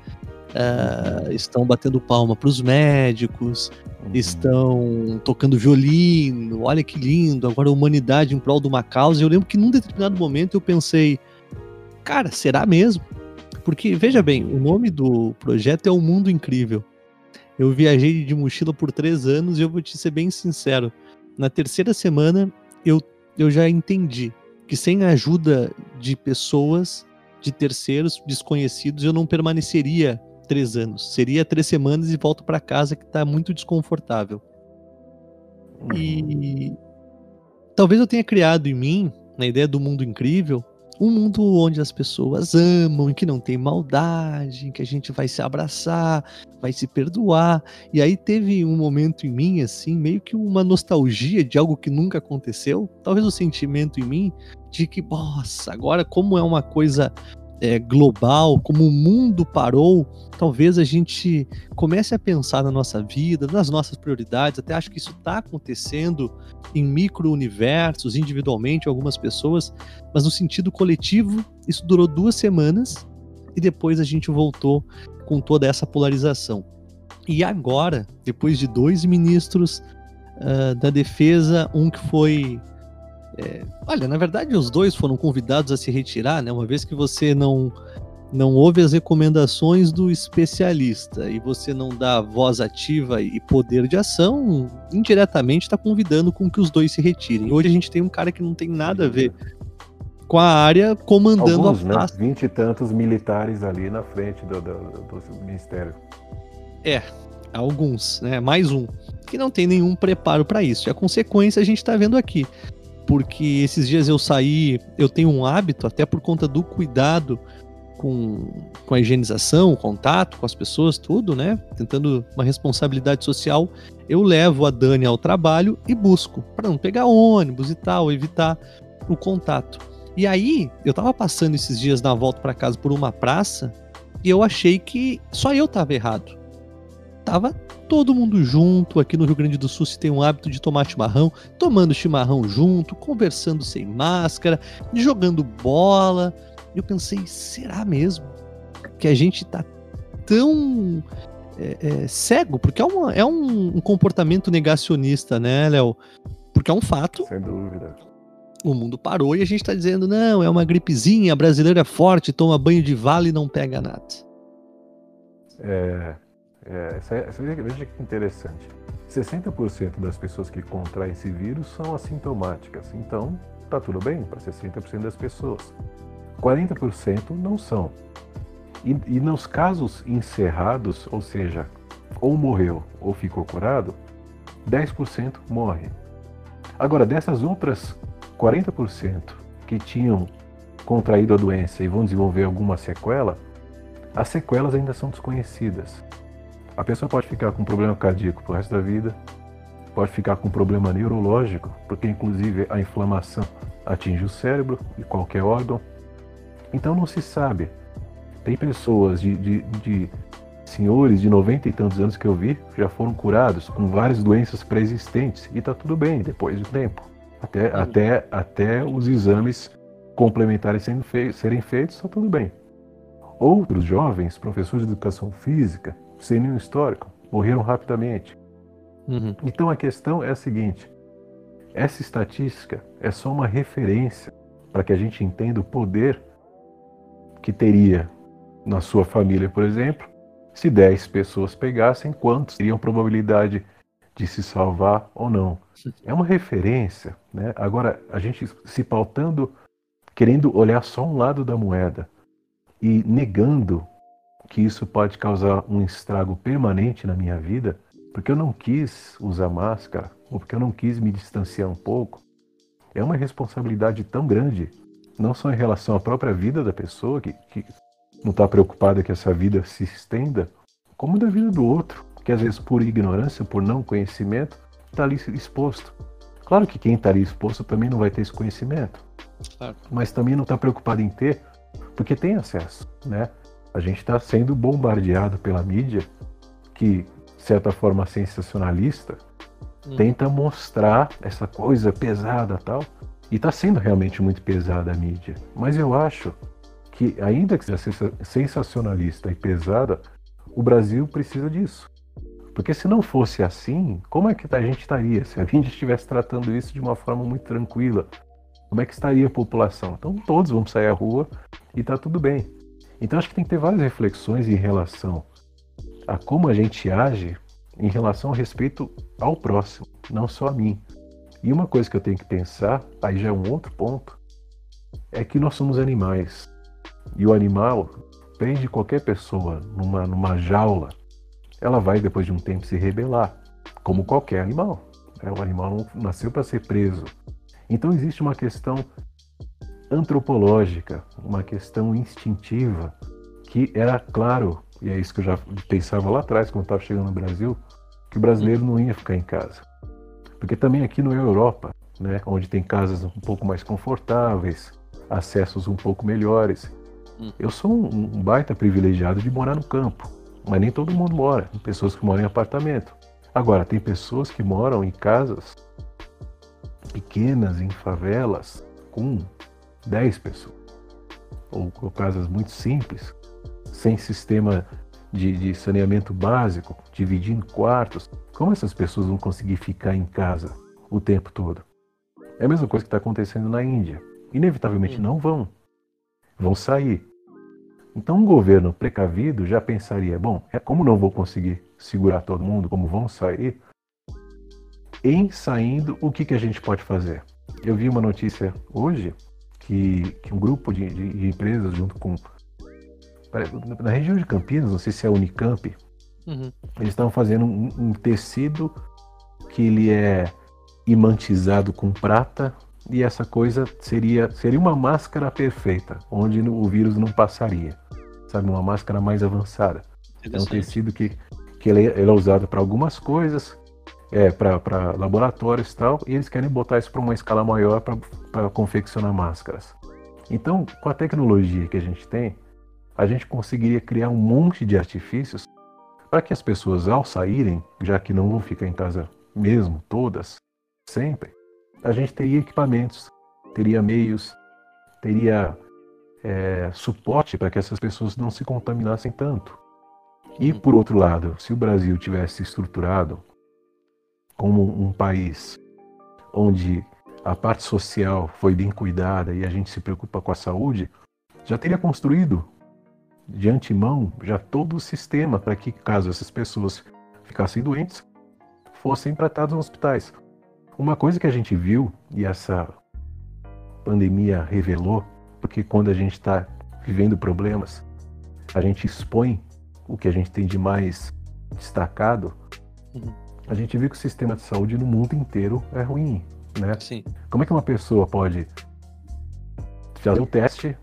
uh, estão batendo palma para os médicos, uhum. estão tocando violino, olha que lindo, agora a humanidade em prol de uma causa. E eu lembro que num determinado momento eu pensei, cara, será mesmo? Porque, veja bem, o nome do projeto é O Mundo Incrível. Eu viajei de mochila por três anos e eu vou te ser bem sincero. Na terceira semana, eu, eu já entendi que sem a ajuda de pessoas, de terceiros, desconhecidos, eu não permaneceria três anos. Seria três semanas e volto para casa que está muito desconfortável. E talvez eu tenha criado em mim, na ideia do mundo incrível, um mundo onde as pessoas amam, que não tem maldade, que a gente vai se abraçar, vai se perdoar. E aí teve um momento em mim, assim, meio que uma nostalgia de algo que nunca aconteceu. Talvez o um sentimento em mim de que, nossa, agora como é uma coisa é, global, como o mundo parou, talvez a gente comece a pensar na nossa vida, nas nossas prioridades. Até acho que isso está acontecendo em micro-universos, individualmente, algumas pessoas, mas no sentido coletivo, isso durou duas semanas e depois a gente voltou com toda essa polarização. E agora, depois de dois ministros uh, da defesa, um que foi é, olha, na verdade, os dois foram convidados a se retirar, né? Uma vez que você não não ouve as recomendações do especialista e você não dá voz ativa e poder de ação, indiretamente está convidando com que os dois se retirem. Hoje a gente tem um cara que não tem nada a ver com a área comandando Alguns, a. Né? Vinte e tantos militares ali na frente do, do, do ministério. É, alguns, né? Mais um que não tem nenhum preparo para isso. E a consequência a gente está vendo aqui porque esses dias eu saí, eu tenho um hábito, até por conta do cuidado com, com a higienização, o contato com as pessoas, tudo, né? Tentando uma responsabilidade social, eu levo a Dani ao trabalho e busco, para não pegar ônibus e tal, evitar o contato. E aí, eu tava passando esses dias na volta para casa por uma praça e eu achei que só eu tava errado. Tava todo mundo junto. Aqui no Rio Grande do Sul se tem um hábito de tomar chimarrão, tomando chimarrão junto, conversando sem máscara, jogando bola. Eu pensei, será mesmo que a gente tá tão é, é, cego? Porque é, uma, é um, um comportamento negacionista, né, Léo? Porque é um fato. Sem dúvida. O mundo parou e a gente tá dizendo, não, é uma gripezinha, a brasileira é forte, toma banho de vale e não pega nada. É, é, veja que interessante. 60% das pessoas que contraem esse vírus são assintomáticas. Então, tá tudo bem para 60% das pessoas. 40% não são. E, e nos casos encerrados, ou seja, ou morreu ou ficou curado, 10% morre. Agora, dessas outras 40% que tinham contraído a doença e vão desenvolver alguma sequela, as sequelas ainda são desconhecidas. A pessoa pode ficar com problema cardíaco pro resto da vida, pode ficar com problema neurológico, porque inclusive a inflamação atinge o cérebro e qualquer órgão, Então não se sabe. Tem pessoas de, de, de senhores de 90 e tantos anos que eu vi já foram curados com várias doenças pré-existentes e está tudo bem depois do tempo. Até, até, até os exames complementares sendo fei serem feitos, está tudo bem. Outros jovens, professores de educação física, sem nenhum histórico, morreram rapidamente. Uhum. Então a questão é a seguinte: essa estatística é só uma referência para que a gente entenda o poder que teria na sua família, por exemplo, se 10 pessoas pegassem, quantos teriam probabilidade de se salvar ou não? É uma referência. Né? Agora, a gente se pautando, querendo olhar só um lado da moeda e negando que isso pode causar um estrago permanente na minha vida, porque eu não quis usar máscara, ou porque eu não quis me distanciar um pouco, é uma responsabilidade tão grande, não só em relação à própria vida da pessoa, que, que não está preocupada que essa vida se estenda, como da vida do outro, que às vezes por ignorância, por não conhecimento, está ali exposto. Claro que quem está ali exposto também não vai ter esse conhecimento, mas também não está preocupado em ter, porque tem acesso, né? A gente está sendo bombardeado pela mídia, que, de certa forma, sensacionalista, hum. tenta mostrar essa coisa pesada tal, e está sendo realmente muito pesada a mídia. Mas eu acho que, ainda que seja sensacionalista e pesada, o Brasil precisa disso. Porque se não fosse assim, como é que a gente estaria? Se a gente estivesse tratando isso de uma forma muito tranquila, como é que estaria a população? Então todos vão sair à rua e está tudo bem. Então acho que tem que ter várias reflexões em relação a como a gente age em relação ao respeito ao próximo, não só a mim. E uma coisa que eu tenho que pensar, aí já é um outro ponto, é que nós somos animais. E o animal prende qualquer pessoa numa, numa jaula, ela vai depois de um tempo se rebelar, como qualquer animal. Né? O animal não nasceu para ser preso. Então existe uma questão antropológica, uma questão instintiva, que era claro, e é isso que eu já pensava lá atrás, quando estava chegando no Brasil, que o brasileiro não ia ficar em casa. Porque também aqui na Europa, né, onde tem casas um pouco mais confortáveis, acessos um pouco melhores, Hum. Eu sou um, um baita privilegiado de morar no campo, mas nem todo mundo mora. Tem pessoas que moram em apartamento. Agora, tem pessoas que moram em casas pequenas, em favelas, com 10 pessoas. Ou, ou casas muito simples, sem sistema de, de, saneamento básico, dividindo quartos. Como essas pessoas vão conseguir ficar em casa o tempo todo? É a mesma coisa que está acontecendo na Índia. Inevitavelmente hum. não vão vão sair. Então, um governo precavido já pensaria: bom, é como não vou conseguir segurar todo mundo, como vão sair, em saindo, o que, que a gente pode fazer? Eu vi uma notícia hoje que, que um grupo de, de, de empresas, junto com. Na região de Campinas, não sei se é a Unicamp, uhum. eles estavam fazendo um, um tecido que ele é imantizado com prata e essa coisa seria, seria uma máscara perfeita, onde o vírus não passaria. Sabe, uma máscara mais avançada. É um tecido que, que ele, é, ele é usado para algumas coisas, é, para laboratórios e tal, e eles querem botar isso para uma escala maior para confeccionar máscaras. Então, com a tecnologia que a gente tem, a gente conseguiria criar um monte de artifícios para que as pessoas, ao saírem, já que não vão ficar em casa mesmo, todas, sempre, a gente teria equipamentos, teria meios, teria é, suporte para que essas pessoas não se contaminassem tanto. E, por outro lado, se o Brasil tivesse estruturado como um país onde a parte social foi bem cuidada e a gente se preocupa com a saúde, já teria construído de antemão já todo o sistema para que, caso essas pessoas ficassem doentes, fossem tratadas nos hospitais. Uma coisa que a gente viu, e essa pandemia revelou, porque quando a gente está vivendo problemas, a gente expõe o que a gente tem de mais destacado. Uhum. A gente viu que o sistema de saúde no mundo inteiro é ruim, né? Sim. Como é que uma pessoa pode fazer um teste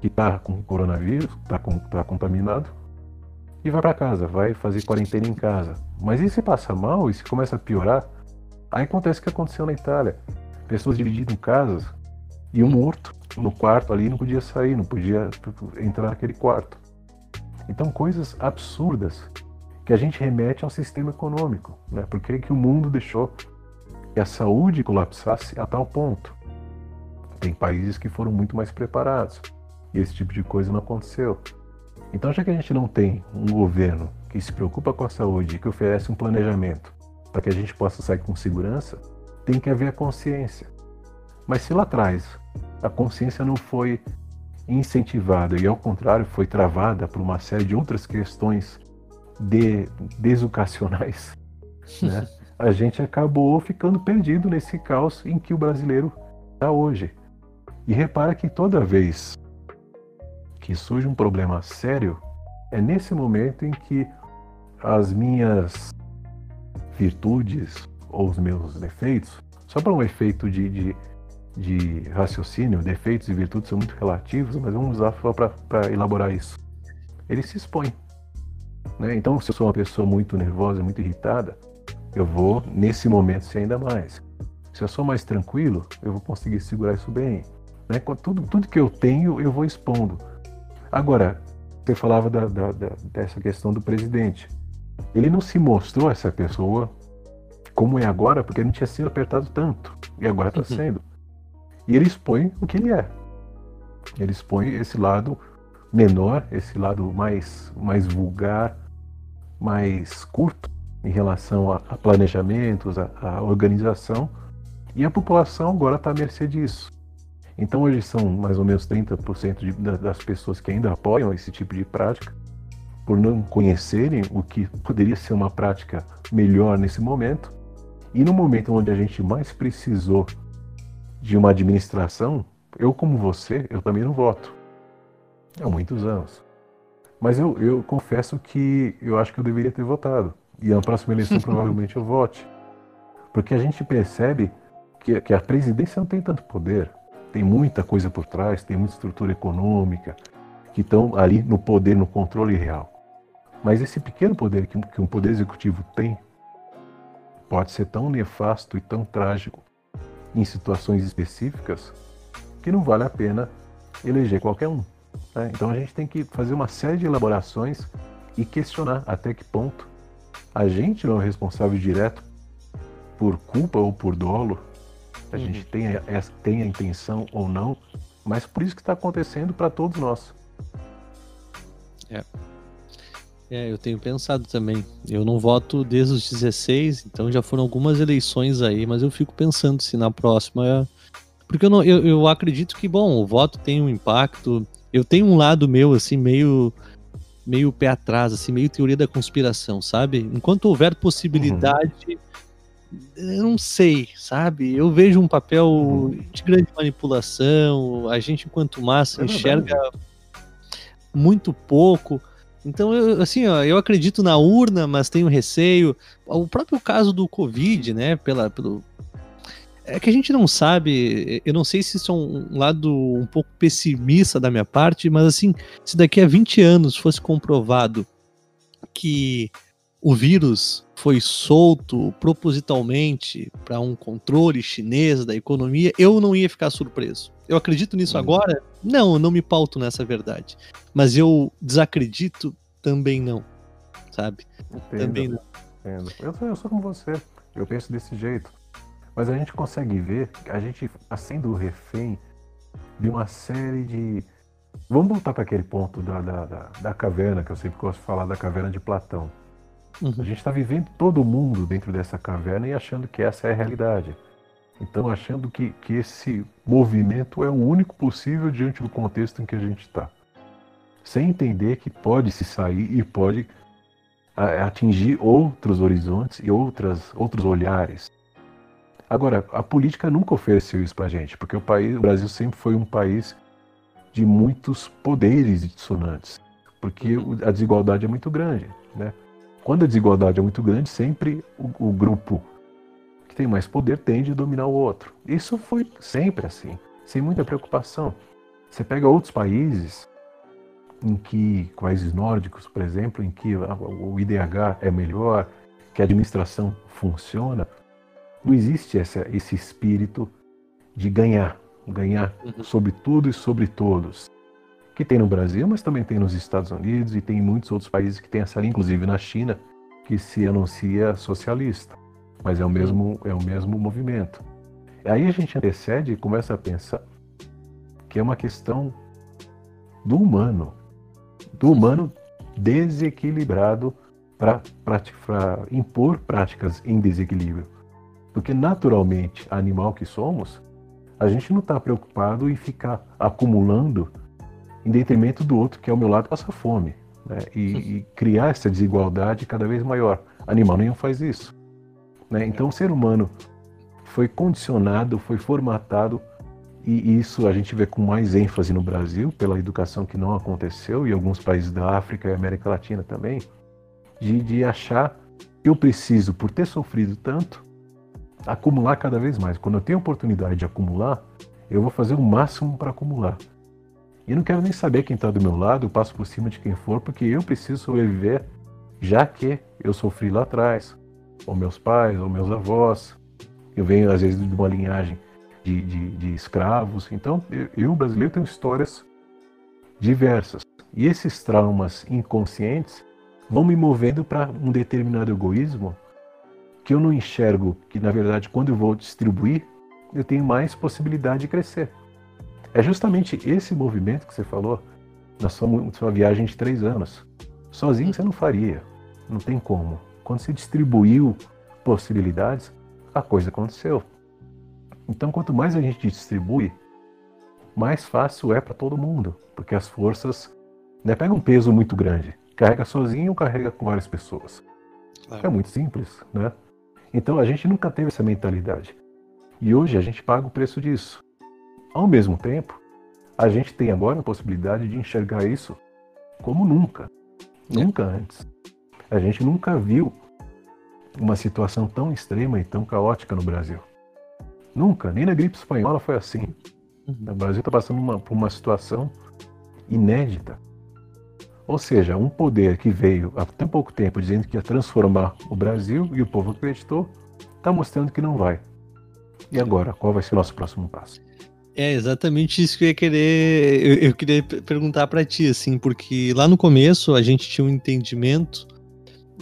que está com coronavírus, está tá contaminado, e vai para casa, vai fazer quarentena em casa. Mas e se passa mal, e se começa a piorar, Aí acontece o que aconteceu na Itália. Pessoas dividindo casas e um morto no quarto ali, não podia sair, não podia entrar naquele quarto. Então, coisas absurdas que a gente remete ao sistema econômico. Né? Por que, que o mundo deixou que a saúde colapsasse a tal ponto? Tem países que foram muito mais preparados e esse tipo de coisa não aconteceu. Então, já que a gente não tem um governo que se preocupa com a saúde e que oferece um planejamento para que a gente possa sair com segurança, tem que haver a consciência. Mas se lá atrás a consciência não foi incentivada e, ao contrário, foi travada por uma série de outras questões de, deseducacionais, [LAUGHS] né? A gente acabou ficando perdido nesse caos em que o brasileiro está hoje. E repara que toda vez que surge um problema sério, é nesse momento em que as minhas virtudes ou os meus defeitos, só para um efeito de, de, de, raciocínio, defeitos e virtudes são muito relativos, mas vamos usar só para elaborar isso. Ele se expõe. Né? Então, se eu sou uma pessoa muito nervosa, muito irritada, eu vou, nesse momento, ser ainda mais. Se eu sou mais tranquilo, eu vou conseguir segurar isso bem. Né? Tudo, tudo que eu tenho, eu vou expondo. Agora, você falava da, da, da, dessa questão do presidente. Ele não se mostrou essa pessoa como é agora, porque ele não tinha sido apertado tanto. E agora está uhum. sendo. E ele expõe o que ele é. Ele expõe esse lado menor, esse lado mais, mais vulgar, mais curto em relação a, a planejamentos, a, a organização. E a população agora está à mercê disso. Então hoje são mais ou menos 30% de, das pessoas que ainda apoiam esse tipo de prática, por não conhecerem o que poderia ser uma prática melhor nesse momento. E no momento onde a gente mais precisou de uma administração, eu como você, eu também não voto. Há muitos anos. Mas eu, eu confesso que eu acho que eu deveria ter votado. E na próxima eleição [LAUGHS] provavelmente eu vote. Porque a gente percebe que, que a presidência não tem tanto poder tem muita coisa por trás, tem muita estrutura econômica, que estão ali no poder, no controle real. Mas esse pequeno poder que, que um poder executivo tem pode ser tão nefasto e tão trágico em situações específicas que não vale a pena eleger qualquer um. Né? Então a gente tem que fazer uma série de elaborações e questionar até que ponto a gente não é responsável direto por culpa ou por dolo a uhum. gente tem a, tem a intenção ou não, mas por isso que está acontecendo para todos nós. É. É, eu tenho pensado também. Eu não voto desde os 16, então já foram algumas eleições aí, mas eu fico pensando se na próxima. Porque eu, não, eu, eu acredito que, bom, o voto tem um impacto. Eu tenho um lado meu, assim, meio meio pé atrás, assim, meio teoria da conspiração, sabe? Enquanto houver possibilidade uhum eu não sei, sabe? Eu vejo um papel uhum. de grande manipulação, a gente, enquanto massa, é enxerga muito pouco. Então, eu, assim, ó, eu acredito na urna, mas tenho receio. O próprio caso do Covid, né? Pela, pelo... É que a gente não sabe, eu não sei se isso é um lado um pouco pessimista da minha parte, mas assim, se daqui a 20 anos fosse comprovado que o vírus foi solto propositalmente para um controle chinês da economia, eu não ia ficar surpreso. Eu acredito nisso hum. agora? Não, eu não me pauto nessa verdade. Mas eu desacredito também não. Sabe? Entendo, também não. Entendo. Eu, sou, eu sou como você. Eu penso desse jeito. Mas a gente consegue ver que a gente está sendo refém de uma série de. Vamos voltar para aquele ponto da, da, da, da caverna, que eu sempre gosto de falar da caverna de Platão. Uhum. A gente está vivendo todo mundo dentro dessa caverna e achando que essa é a realidade. Então, achando que, que esse movimento é o único possível diante do contexto em que a gente está. Sem entender que pode se sair e pode atingir outros horizontes e outras, outros olhares. Agora, a política nunca ofereceu isso para a gente, porque o, país, o Brasil sempre foi um país de muitos poderes dissonantes, porque a desigualdade é muito grande. Né? Quando a desigualdade é muito grande, sempre o, o grupo que tem mais poder tende a dominar o outro. Isso foi sempre assim, sem muita preocupação. Você pega outros países em que, países nórdicos, por exemplo, em que o IDH é melhor, que a administração funciona, não existe essa, esse espírito de ganhar, ganhar uhum. sobre tudo e sobre todos. Que tem no Brasil, mas também tem nos Estados Unidos e tem em muitos outros países que tem essa linha, inclusive na China, que se anuncia socialista. Mas é o mesmo, é o mesmo movimento. Aí a gente antecede e começa a pensar que é uma questão do humano, do humano desequilibrado para impor práticas em desequilíbrio. Porque naturalmente, animal que somos, a gente não está preocupado em ficar acumulando em detrimento do outro que ao meu lado passa fome. Né? E, e, criar essa desigualdade cada vez maior. Animal nenhum faz isso. Né? Então o ser humano foi condicionado, foi formatado, e isso a gente vê com mais ênfase no Brasil, pela educação que não aconteceu, e alguns países da África e América Latina também, de, de achar eu preciso, por ter sofrido tanto, acumular cada vez mais. Quando eu tenho oportunidade de acumular, eu vou fazer o máximo para acumular. E não quero nem saber quem está do meu lado, eu passo por cima de quem for, porque eu preciso sobreviver, já que eu sofri lá atrás, ou meus pais, ou meus avós. Eu venho, às vezes, de uma linhagem de, de, de escravos. Então, eu, eu, brasileiro, tenho histórias diversas. E esses traumas inconscientes vão me movendo para um determinado egoísmo que eu não enxergo que, na verdade, quando eu vou distribuir, eu tenho mais possibilidade de crescer. É justamente esse movimento que você falou na sua, sua viagem de três anos. Sozinho você não faria, não tem como. Quando você distribuiu possibilidades, a coisa aconteceu. Então, quanto mais a gente distribui, mais fácil é para todo mundo, porque as forças né, pegam um peso muito grande. Carrega sozinho ou carrega com várias pessoas. É muito simples, né? Então a gente nunca teve essa mentalidade. E hoje a gente paga o preço disso. Ao mesmo tempo, a gente tem agora a possibilidade de enxergar isso como nunca. É. Nunca antes. A gente nunca viu uma situação tão extrema e tão caótica no Brasil. Nunca, nem na gripe espanhola foi assim. Uhum. O Brasil está passando uma, por uma situação inédita. Ou seja, um poder que veio há tão pouco tempo dizendo que ia transformar o Brasil e o povo acreditou, está mostrando que não vai. E agora, qual vai ser o nosso próximo passo? É exatamente isso que eu ia querer. Eu, eu queria perguntar para ti, assim, porque lá no começo a gente tinha um entendimento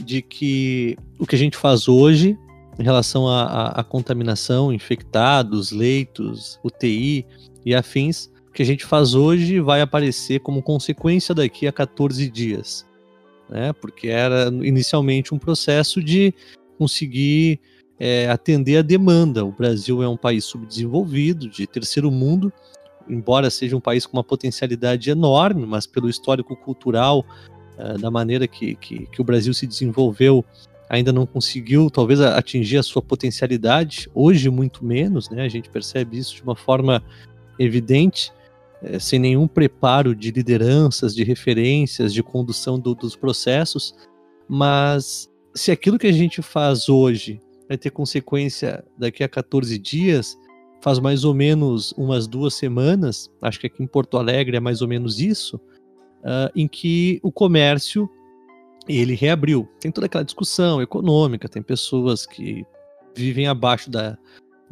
de que o que a gente faz hoje em relação à contaminação, infectados, leitos, UTI e afins, que a gente faz hoje vai aparecer como consequência daqui a 14 dias. Né? Porque era inicialmente um processo de conseguir é, atender a demanda. O Brasil é um país subdesenvolvido, de terceiro mundo, embora seja um país com uma potencialidade enorme, mas pelo histórico cultural, é, da maneira que, que, que o Brasil se desenvolveu, ainda não conseguiu talvez atingir a sua potencialidade, hoje muito menos, né? A gente percebe isso de uma forma evidente, é, sem nenhum preparo de lideranças, de referências, de condução do, dos processos, mas se aquilo que a gente faz hoje vai ter consequência daqui a 14 dias, faz mais ou menos umas duas semanas, acho que aqui em Porto Alegre é mais ou menos isso, uh, em que o comércio ele reabriu. Tem toda aquela discussão econômica, tem pessoas que vivem abaixo da,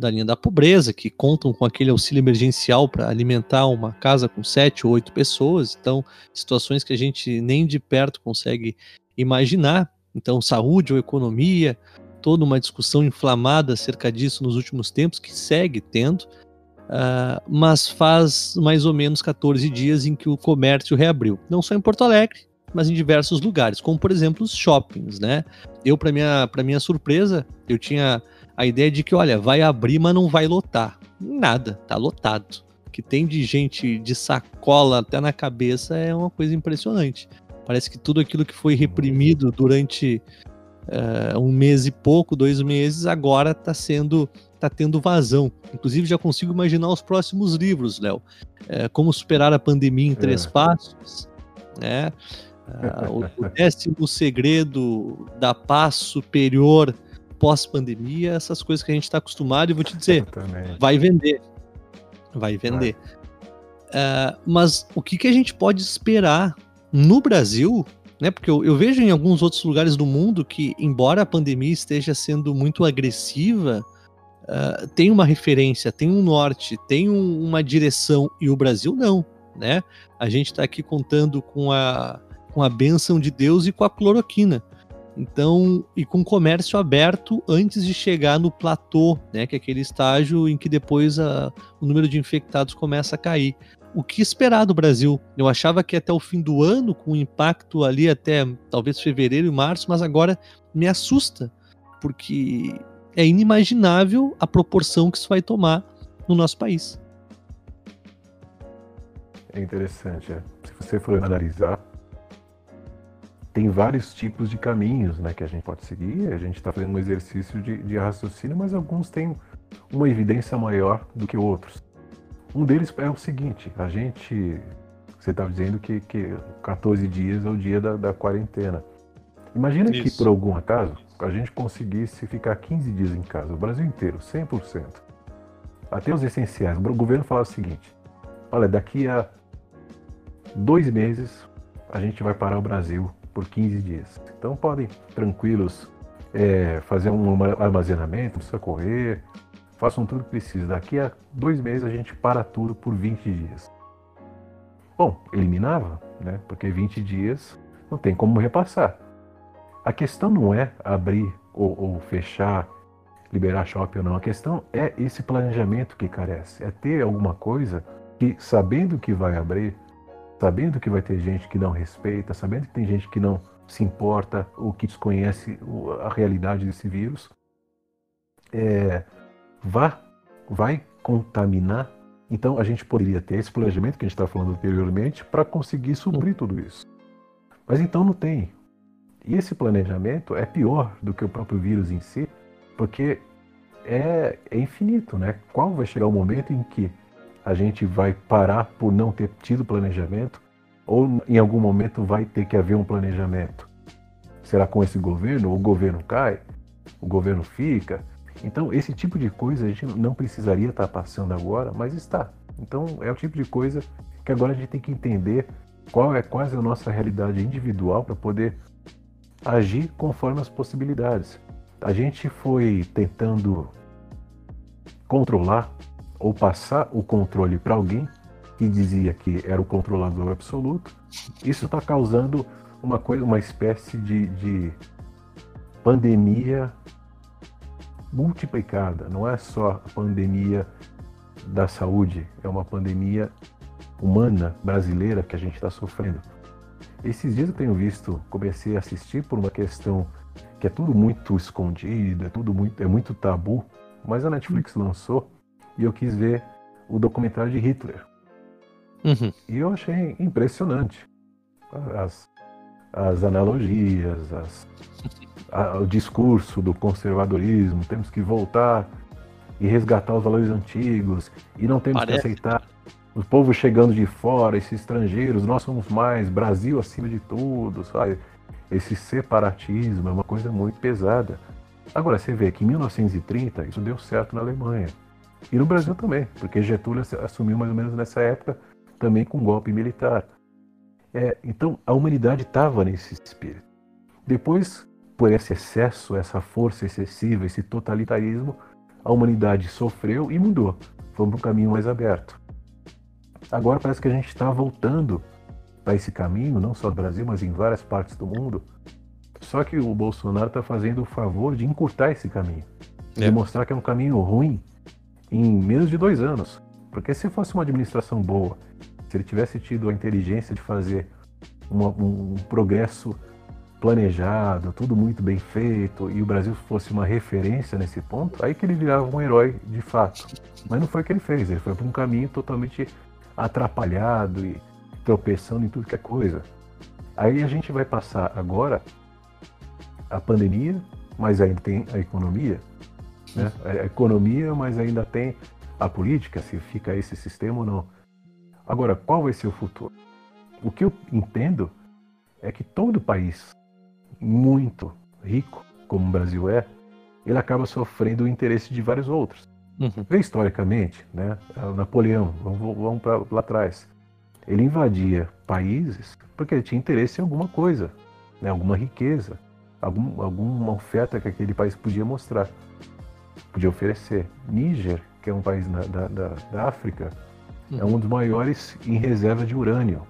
da linha da pobreza, que contam com aquele auxílio emergencial para alimentar uma casa com sete ou oito pessoas. Então, situações que a gente nem de perto consegue imaginar. Então, saúde ou economia, toda uma discussão inflamada acerca disso nos últimos tempos, que segue tendo. Uh, mas faz mais ou menos 14 dias em que o comércio reabriu. Não só em Porto Alegre, mas em diversos lugares, como por exemplo os shoppings, né? Eu, para minha, minha surpresa, eu tinha a ideia de que, olha, vai abrir, mas não vai lotar. Nada, tá lotado. O que tem de gente de sacola até na cabeça é uma coisa impressionante. Parece que tudo aquilo que foi reprimido durante uh, um mês e pouco, dois meses, agora está sendo tá tendo vazão. Inclusive, já consigo imaginar os próximos livros, Léo. É, como superar a pandemia em três é. passos, né? Ah, o, décimo segredo da paz superior pós-pandemia, essas coisas que a gente está acostumado, e vou te dizer, vai vender. Vai vender. Uh, mas o que, que a gente pode esperar no Brasil, né? Porque eu, eu, vejo em alguns outros lugares do mundo que, embora a pandemia esteja sendo muito agressiva, uh, tem uma referência, tem um norte, tem um, uma direção, e o Brasil não, né? A gente está aqui contando com a, com a bênção de Deus e com a cloroquina. Então, e com comércio aberto antes de chegar no platô, né, que é aquele estágio em que depois a, o número de infectados começa a cair. O que esperar do Brasil? Eu achava que até o fim do ano, com impacto ali até talvez fevereiro e março, mas agora me assusta, porque é inimaginável a proporção que isso vai tomar no nosso país. É interessante, é. se você for analisar tem vários tipos de caminhos né, que a gente pode seguir. A gente está fazendo um exercício de, de, raciocínio, mas alguns têm uma evidência maior do que outros. Um deles é o seguinte: a gente. Você estava dizendo que, que 14 dias é o dia da, da quarentena. Imagina Isso. que, por algum acaso, a gente conseguisse ficar 15 dias em casa, o Brasil inteiro, 100%. Até os essenciais. O governo fala o seguinte: olha, daqui a dois meses a gente vai parar o Brasil por 15 dias. Então podem, tranquilos, é, fazer um armazenamento, não precisa correr, façam tudo que precisa. Daqui a dois meses a gente para tudo por 20 dias. Bom, eliminava, né? Porque 20 dias não tem como repassar. A questão não é abrir ou, ou fechar, liberar shopping ou não. A questão é esse planejamento que carece. É ter alguma coisa que, sabendo que vai abrir, sabendo que vai ter gente que não respeita, sabendo que tem gente que não se importa ou que desconhece a realidade desse vírus, é, vá, vai contaminar. Então a gente poderia ter esse planejamento que a gente estava falando anteriormente para conseguir suprir tudo isso. Mas então não tem. E esse planejamento é pior do que o próprio vírus em si, porque é, é infinito, né? Qual vai chegar o momento em que a gente vai parar por não ter tido planejamento? Ou em algum momento vai ter que haver um planejamento? Será com esse governo? O governo cai? O governo fica? Então, esse tipo de coisa a gente não precisaria estar passando agora, mas está. Então, é o tipo de coisa que agora a gente tem que entender qual é quase a nossa realidade individual para poder agir conforme as possibilidades. A gente foi tentando controlar ou passar o controle para alguém que dizia que era o controlador absoluto. Isso está causando uma coisa, uma espécie de, de pandemia multiplicada. Não é só a pandemia da saúde, é uma pandemia humana brasileira que a gente está sofrendo. Esses dias eu tenho visto, comecei a assistir por uma questão que é tudo muito escondido, é tudo muito, é muito tabu, mas a Netflix lançou e eu quis ver o documentário de Hitler. Uhum. E eu achei impressionante as, as analogias, as, a, o discurso do conservadorismo. Temos que voltar e resgatar os valores antigos e não temos Parece. que aceitar o povo chegando de fora, esses estrangeiros, nós somos mais, Brasil acima de tudo, sabe? Esse separatismo é uma coisa muito pesada. Agora, você vê que em 1930 isso deu certo na Alemanha. E no Brasil também, porque Getúlio assumiu mais ou menos nessa época, também com golpe militar. É, então, a humanidade estava nesse espírito. Depois, por esse excesso, essa força excessiva, esse totalitarismo, a humanidade sofreu e mudou. Fomos para um caminho mais aberto. Agora parece que a gente está voltando para esse caminho, não só no Brasil, mas em várias partes do mundo. Só que o Bolsonaro está fazendo o favor de encurtar esse caminho, é. de mostrar que é um caminho ruim em menos de dois anos. Porque se fosse uma administração boa, se ele tivesse tido a inteligência de fazer uma, um, progresso planejado, tudo muito bem feito, e o Brasil fosse uma referência nesse ponto, aí que ele virava um herói de fato. Mas não foi o que ele fez, ele foi para um caminho totalmente atrapalhado e tropeçando em tudo que é coisa. Aí a gente vai passar agora a pandemia, mas ainda tem a economia, né? A economia, mas ainda tem a política, se fica esse sistema ou não. Agora, qual vai ser o futuro? O que eu entendo é que todo país muito rico, como o Brasil é, ele acaba sofrendo o interesse de vários outros. Uhum. historicamente, né, Napoleão, vamos, vamos para lá atrás, ele invadia países porque ele tinha interesse em alguma coisa, né, alguma riqueza, algum, alguma oferta que aquele país podia mostrar. Podia oferecer. Níger, que é um país na, da, da, da, África, uhum. é um dos maiores em reserva de urânio.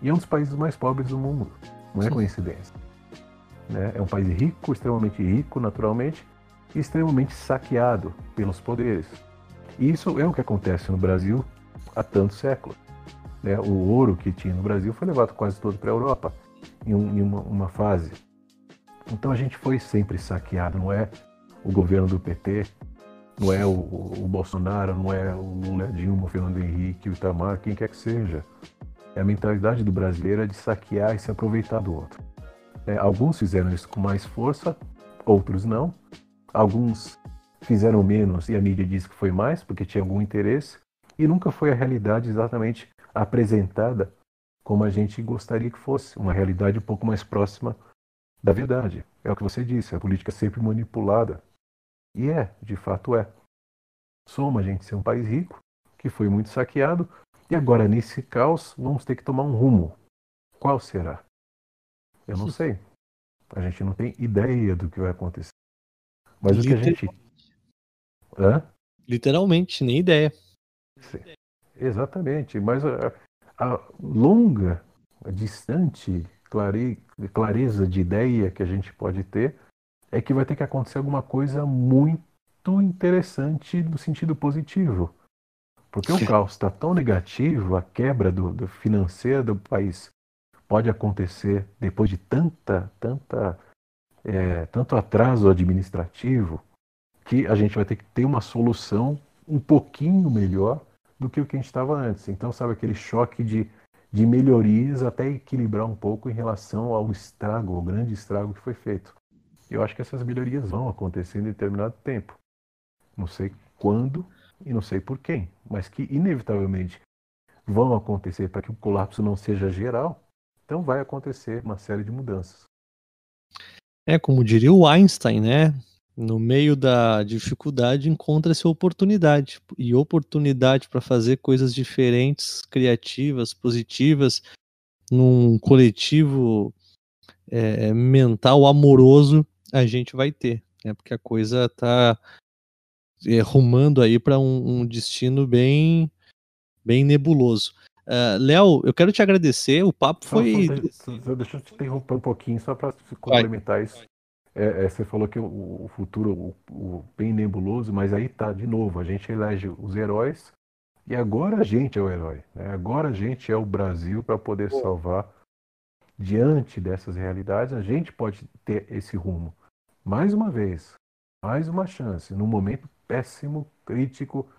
E é um dos países mais pobres do mundo. Não é coincidência. Né? É um país rico, extremamente rico naturalmente, e extremamente saqueado pelos poderes. E isso é o que acontece no Brasil há tantos séculos. Né? O ouro que tinha no Brasil foi levado quase todo para a Europa em, um, em uma, uma, fase. Então a gente foi sempre saqueado, não é o governo do PT, não é o, o, Bolsonaro, não é o Lula, Dilma, o Fernando Henrique, o Itamar, quem quer que seja. É a mentalidade do brasileiro é de saquear e se aproveitar do outro. É, alguns fizeram isso com mais força, outros não. Alguns fizeram menos e a mídia diz que foi mais porque tinha algum interesse. E nunca foi a realidade exatamente apresentada como a gente gostaria que fosse, uma realidade um pouco mais próxima da verdade. É o que você disse, a política é sempre manipulada. E é, de fato é. Soma a gente ser um país rico, que foi muito saqueado, e agora nesse caos vamos ter que tomar um rumo. Qual será? Eu não sei. A gente não tem ideia do que vai acontecer. Mas o que a gente. Hã? Literalmente, nem ideia. Sim. Exatamente. Mas a, a longa, a distante clare, clareza de ideia que a gente pode ter é que vai ter que acontecer alguma coisa muito interessante no sentido positivo. Porque o caos está tão negativo, a quebra do, do financeira do país pode acontecer depois de tanta, tanta, é, tanto atraso administrativo, que a gente vai ter que ter uma solução um pouquinho melhor do que o que a gente estava antes. Então, sabe aquele choque de, de melhorias até equilibrar um pouco em relação ao estrago, ao grande estrago que foi feito. Eu acho que essas melhorias vão acontecer em determinado tempo. Não sei quando e não sei por quem, mas que inevitavelmente vão acontecer para que o colapso não seja geral. Então vai acontecer uma série de mudanças. É, como diria o Einstein, né? No meio da dificuldade encontra-se oportunidade. E oportunidade para fazer coisas diferentes, criativas, positivas, num coletivo é, mental amoroso, a gente vai ter. Né? Porque a coisa está é, rumando aí para um, um, destino bem, bem nebuloso. Uh, Léo, eu quero te agradecer. O papo foi. Só, deixa eu te interromper um pouquinho, só para complementar isso. É, é, você falou que o, o futuro o, o, bem nebuloso, mas aí tá de novo. A gente elege os heróis e agora a gente é o herói. Né? Agora a gente é o Brasil para poder salvar. Diante dessas realidades, a gente pode ter esse rumo. Mais uma vez, mais uma chance, num momento péssimo, crítico,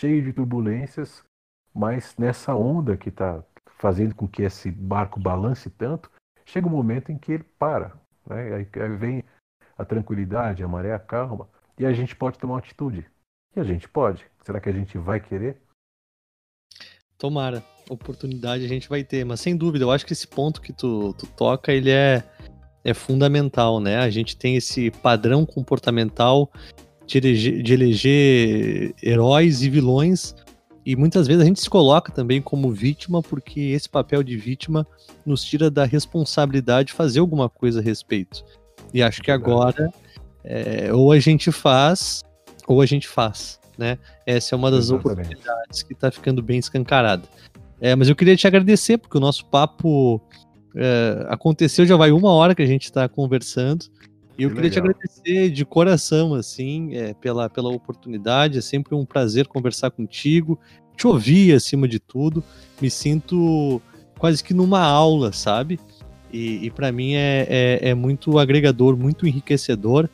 cheio de turbulências, mas nessa onda que está fazendo com que esse barco balance tanto, chega um momento em que ele para. Né? Aí, aí vem a tranquilidade, a maré calma, e a gente pode tomar uma atitude. E a gente pode. Será que a gente vai querer? Tomara. Oportunidade a gente vai ter, mas sem dúvida, eu acho que esse ponto que tu, tu toca, ele é, é fundamental, né? A gente tem esse padrão comportamental de eleger, de eleger heróis e vilões e muitas vezes a gente se coloca também como vítima, porque esse papel de vítima nos tira da responsabilidade de fazer alguma coisa a respeito. E acho que agora é, ou a gente faz, ou a gente faz. Né? Essa é uma das Exatamente. oportunidades que está ficando bem escancarada. É, mas eu queria te agradecer, porque o nosso papo é, aconteceu, já vai uma hora que a gente está conversando. E eu que queria legal. te agradecer de coração, assim, é, pela, pela oportunidade. É sempre um prazer conversar contigo, te ouvir acima de tudo. Me sinto quase que numa aula, sabe? E, e para mim é, é, é, muito agregador, muito enriquecedor.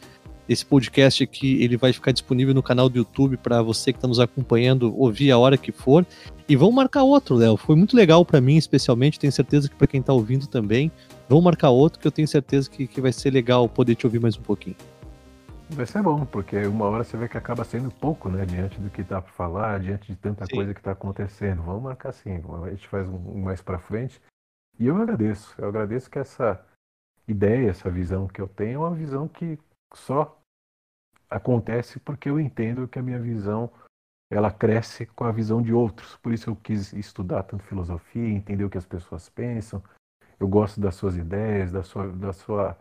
Esse podcast aqui ele vai ficar disponível no canal do YouTube para você que está nos acompanhando ouvir a hora que for. E vamos marcar outro, Léo. Foi muito legal para mim, especialmente. Tenho certeza que para quem está ouvindo também. Vamos marcar outro que eu tenho certeza que, que vai ser legal poder te ouvir mais um pouquinho. Vai ser bom, porque uma hora você vê que acaba sendo pouco, né? Diante do que dá para falar, diante de tanta sim. coisa que está acontecendo. Vamos marcar sim. A gente faz um mais para frente. E eu agradeço. Eu agradeço que essa ideia, essa visão que eu tenho é uma visão que só acontece porque eu entendo que a minha visão ela cresce com a visão de outros. Por isso eu quis estudar tanto filosofia, entender o que as pessoas pensam, eu gosto das suas ideias, da sua, da sua,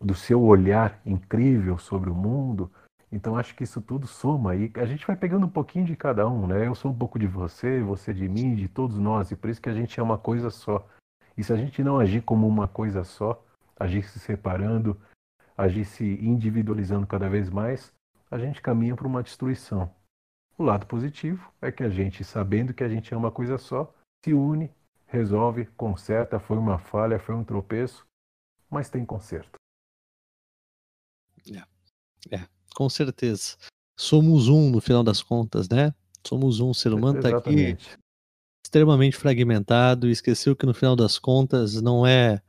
do seu olhar incrível sobre o mundo. Então acho que isso tudo soma e a gente vai pegando um pouquinho de cada um, né? Eu sou um pouco de você, você de mim, de todos nós, e por isso que a gente é uma coisa só. E se a gente não agir como uma coisa só, agir se separando, agir se individualizando cada vez mais, a gente caminha para uma destruição. O lado positivo é que a gente, sabendo que a gente é uma coisa só, se une, resolve, conserta, foi uma falha, foi um tropeço, mas tem conserto. É, é com certeza. Somos um no final das contas, né? Somos um. O ser humano está aqui extremamente fragmentado e esqueceu que no final das contas não é.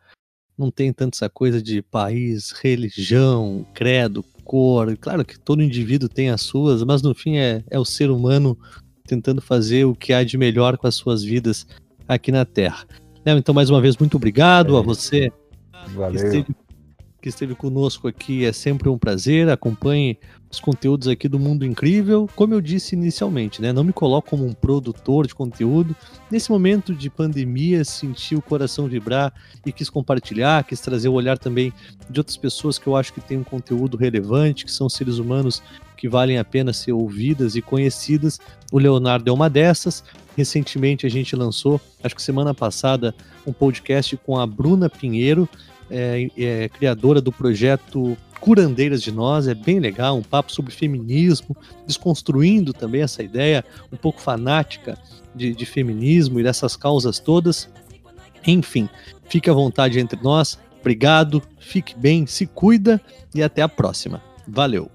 Não tem tanto essa coisa de país, religião, credo, cor. Claro que todo indivíduo tem as suas, mas no fim é, é o ser humano tentando fazer o que há de melhor com as suas vidas aqui na Terra. Então, mais uma vez, muito obrigado é a você Valeu. que esteve que esteve conosco aqui. É sempre um prazer. Acompanhe os conteúdos aqui do Mundo Incrível. Como eu disse inicialmente, né? Não me coloco como um produtor de conteúdo. Nesse momento de pandemia, senti o coração vibrar e quis compartilhar, quis trazer o olhar também de outras pessoas que eu acho que têm um conteúdo relevante, que são seres humanos que valem a pena ser ouvidas e conhecidas. O Leonardo é uma dessas. Recentemente a gente lançou, acho que semana passada, um podcast com a Bruna Pinheiro é, é criadora do projeto Curandeiras de Nós, é bem legal, um papo sobre feminismo, desconstruindo também essa ideia um pouco fanática de, de feminismo e dessas causas todas. Enfim, fique à vontade entre nós. Obrigado, fique bem, se cuida e até a próxima. Valeu!